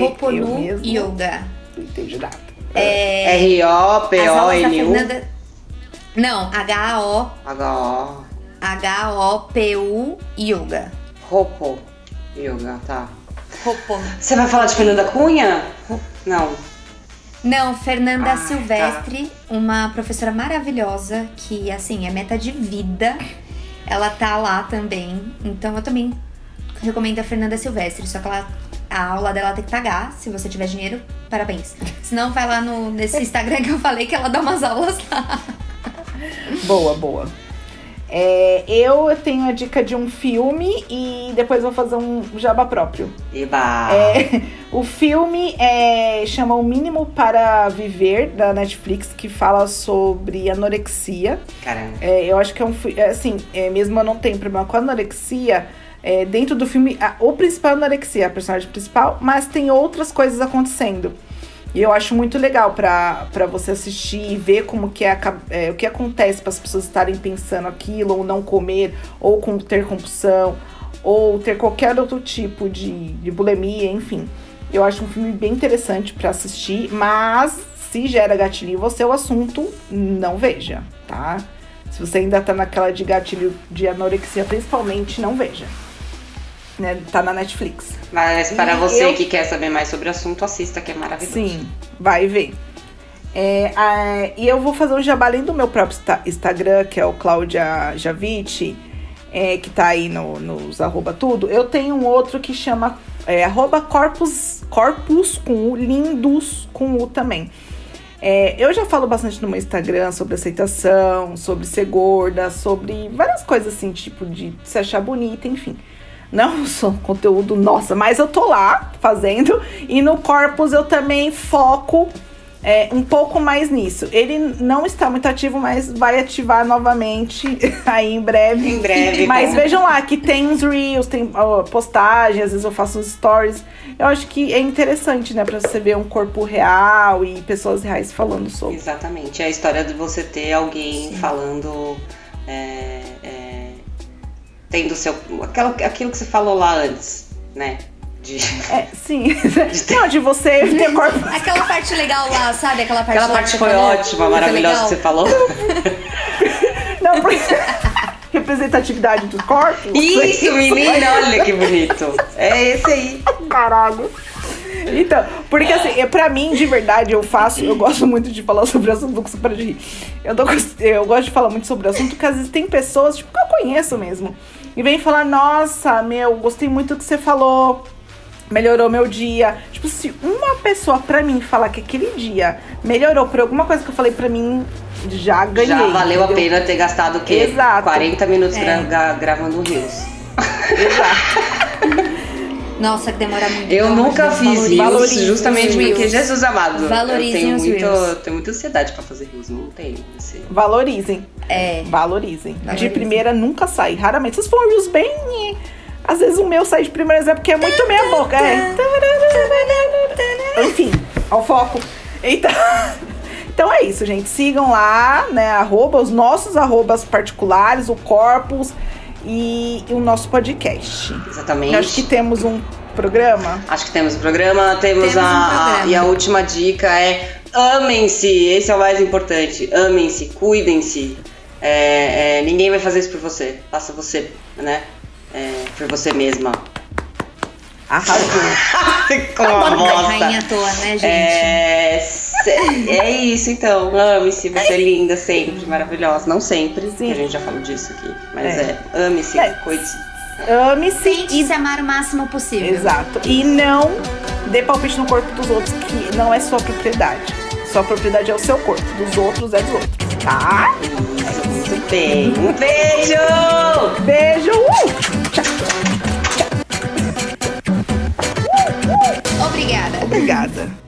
Roupa no Yoga. Não entendi nada. É, R-O-P-O-N-U. Não, H-O. H-O. H-O-P-U Yoga. Ropo Yoga, tá. Ropo. Você vai falar de Fernanda Cunha? Não. Não, Fernanda ah, Silvestre, tá. uma professora maravilhosa que, assim, é meta de vida. Ela tá lá também. Então eu também recomendo a Fernanda Silvestre. Só que ela, a aula dela tem que pagar. Se você tiver dinheiro, parabéns. Senão vai lá no, nesse Instagram que eu falei que ela dá umas aulas lá. Boa, boa. É, eu tenho a dica de um filme e depois vou fazer um jabá próprio. Eba! É, [LAUGHS] o filme é, chama O Mínimo para Viver, da Netflix, que fala sobre anorexia. Caramba. É, eu acho que é um é, assim, é, mesmo eu não tenho problema com anorexia, dentro do filme, a, o principal é a anorexia, a personagem principal, mas tem outras coisas acontecendo. E eu acho muito legal para você assistir e ver como que é, é o que acontece para as pessoas estarem pensando aquilo, ou não comer, ou com, ter compulsão, ou ter qualquer outro tipo de, de bulimia, enfim. Eu acho um filme bem interessante para assistir, mas se gera gatilho em você o assunto, não veja, tá? Se você ainda tá naquela de gatilho de anorexia, principalmente, não veja né? Tá na Netflix. Mas para e você eu... que quer saber mais sobre o assunto, assista, que é maravilhoso. Sim, vai ver. É, a, e eu vou fazer um jabá além do meu próprio Instagram, que é o Claudia Javite, é, que tá aí no, nos arroba tudo. Eu tenho um outro que chama é, arroba corpus, corpus com U, lindos com U também. É, eu já falo bastante no meu Instagram sobre aceitação, sobre ser gorda, sobre várias coisas assim, tipo de se achar bonita, enfim. Não [LAUGHS] sou conteúdo, nossa, mas eu tô lá fazendo. E no Corpus eu também foco é, um pouco mais nisso. Ele não está muito ativo, mas vai ativar novamente [LAUGHS] aí em breve. Em breve. Mas vejam lá que tem uns reels, tem ó, postagens, às vezes eu faço uns stories. Eu acho que é interessante, né, pra você ver um corpo real e pessoas reais falando sobre. Exatamente. É a história de você ter alguém Sim. falando. É, é tendo seu. Aquilo, aquilo que você falou lá antes, né? De... É, sim. De [LAUGHS] Não, de você ter corpo. Aquela parte legal lá, sabe? Aquela parte Aquela parte foi falou, ótima, maravilhosa que você falou. [LAUGHS] Não, porque. [LAUGHS] Representatividade dos corpos. Isso, menina, olha que bonito. É esse aí. Caralho. Então, porque assim, é, pra mim, de verdade, eu faço, eu gosto muito de falar sobre o assunto do super de rir. Eu, tô, eu gosto de falar muito sobre o assunto, porque às vezes tem pessoas, tipo, que eu conheço mesmo, e vem falar, nossa, meu, gostei muito do que você falou, melhorou meu dia. Tipo, se uma pessoa pra mim falar que aquele dia melhorou por alguma coisa que eu falei pra mim, já ganhei. Já valeu entendeu? a pena ter gastado o quê? Exato. 40 minutos é. gra gravando Rios. Exato. [LAUGHS] Nossa, que demora muito. Eu nunca fiz Reels, justamente porque Jesus amado. Valorizem eu tenho os muito, Reels. tenho muita ansiedade pra fazer Reels, não tenho. Assim. Valorizem. É. Valorizem. Valorizem. De primeira nunca sai, raramente. Vocês falam Reels bem... Às vezes o meu sai de primeira, é porque é muito meia boca. É. Enfim, ao foco. Então... [LAUGHS] Então é isso, gente. Sigam lá, né? Arroba, os nossos arrobas particulares, o Corpus e o nosso podcast. Exatamente. acho que temos um programa. Acho que temos um programa. Temos, temos a, um programa. a, E a última dica é amem-se, esse é o mais importante. Amem-se, cuidem-se. É, é, ninguém vai fazer isso por você. Faça você, né? É, por você mesma. Arrasou. [LAUGHS] Com a bosta. Rainha à toa, né, gente? É, é isso, então. Ame-se, você é linda sempre, maravilhosa. Não sempre, Sim. que a gente já falou disso aqui. Mas É. é, ame-se, É. cuide-se. Ame-se Tente e se amar o máximo possível. Exato. E não dê palpite no corpo dos outros, que não é sua propriedade. Sua propriedade é o seu corpo, dos outros é dos outros. Tá? Isso, muito bem. Um beijo! Beijo! Uh! Obrigada. Obrigada.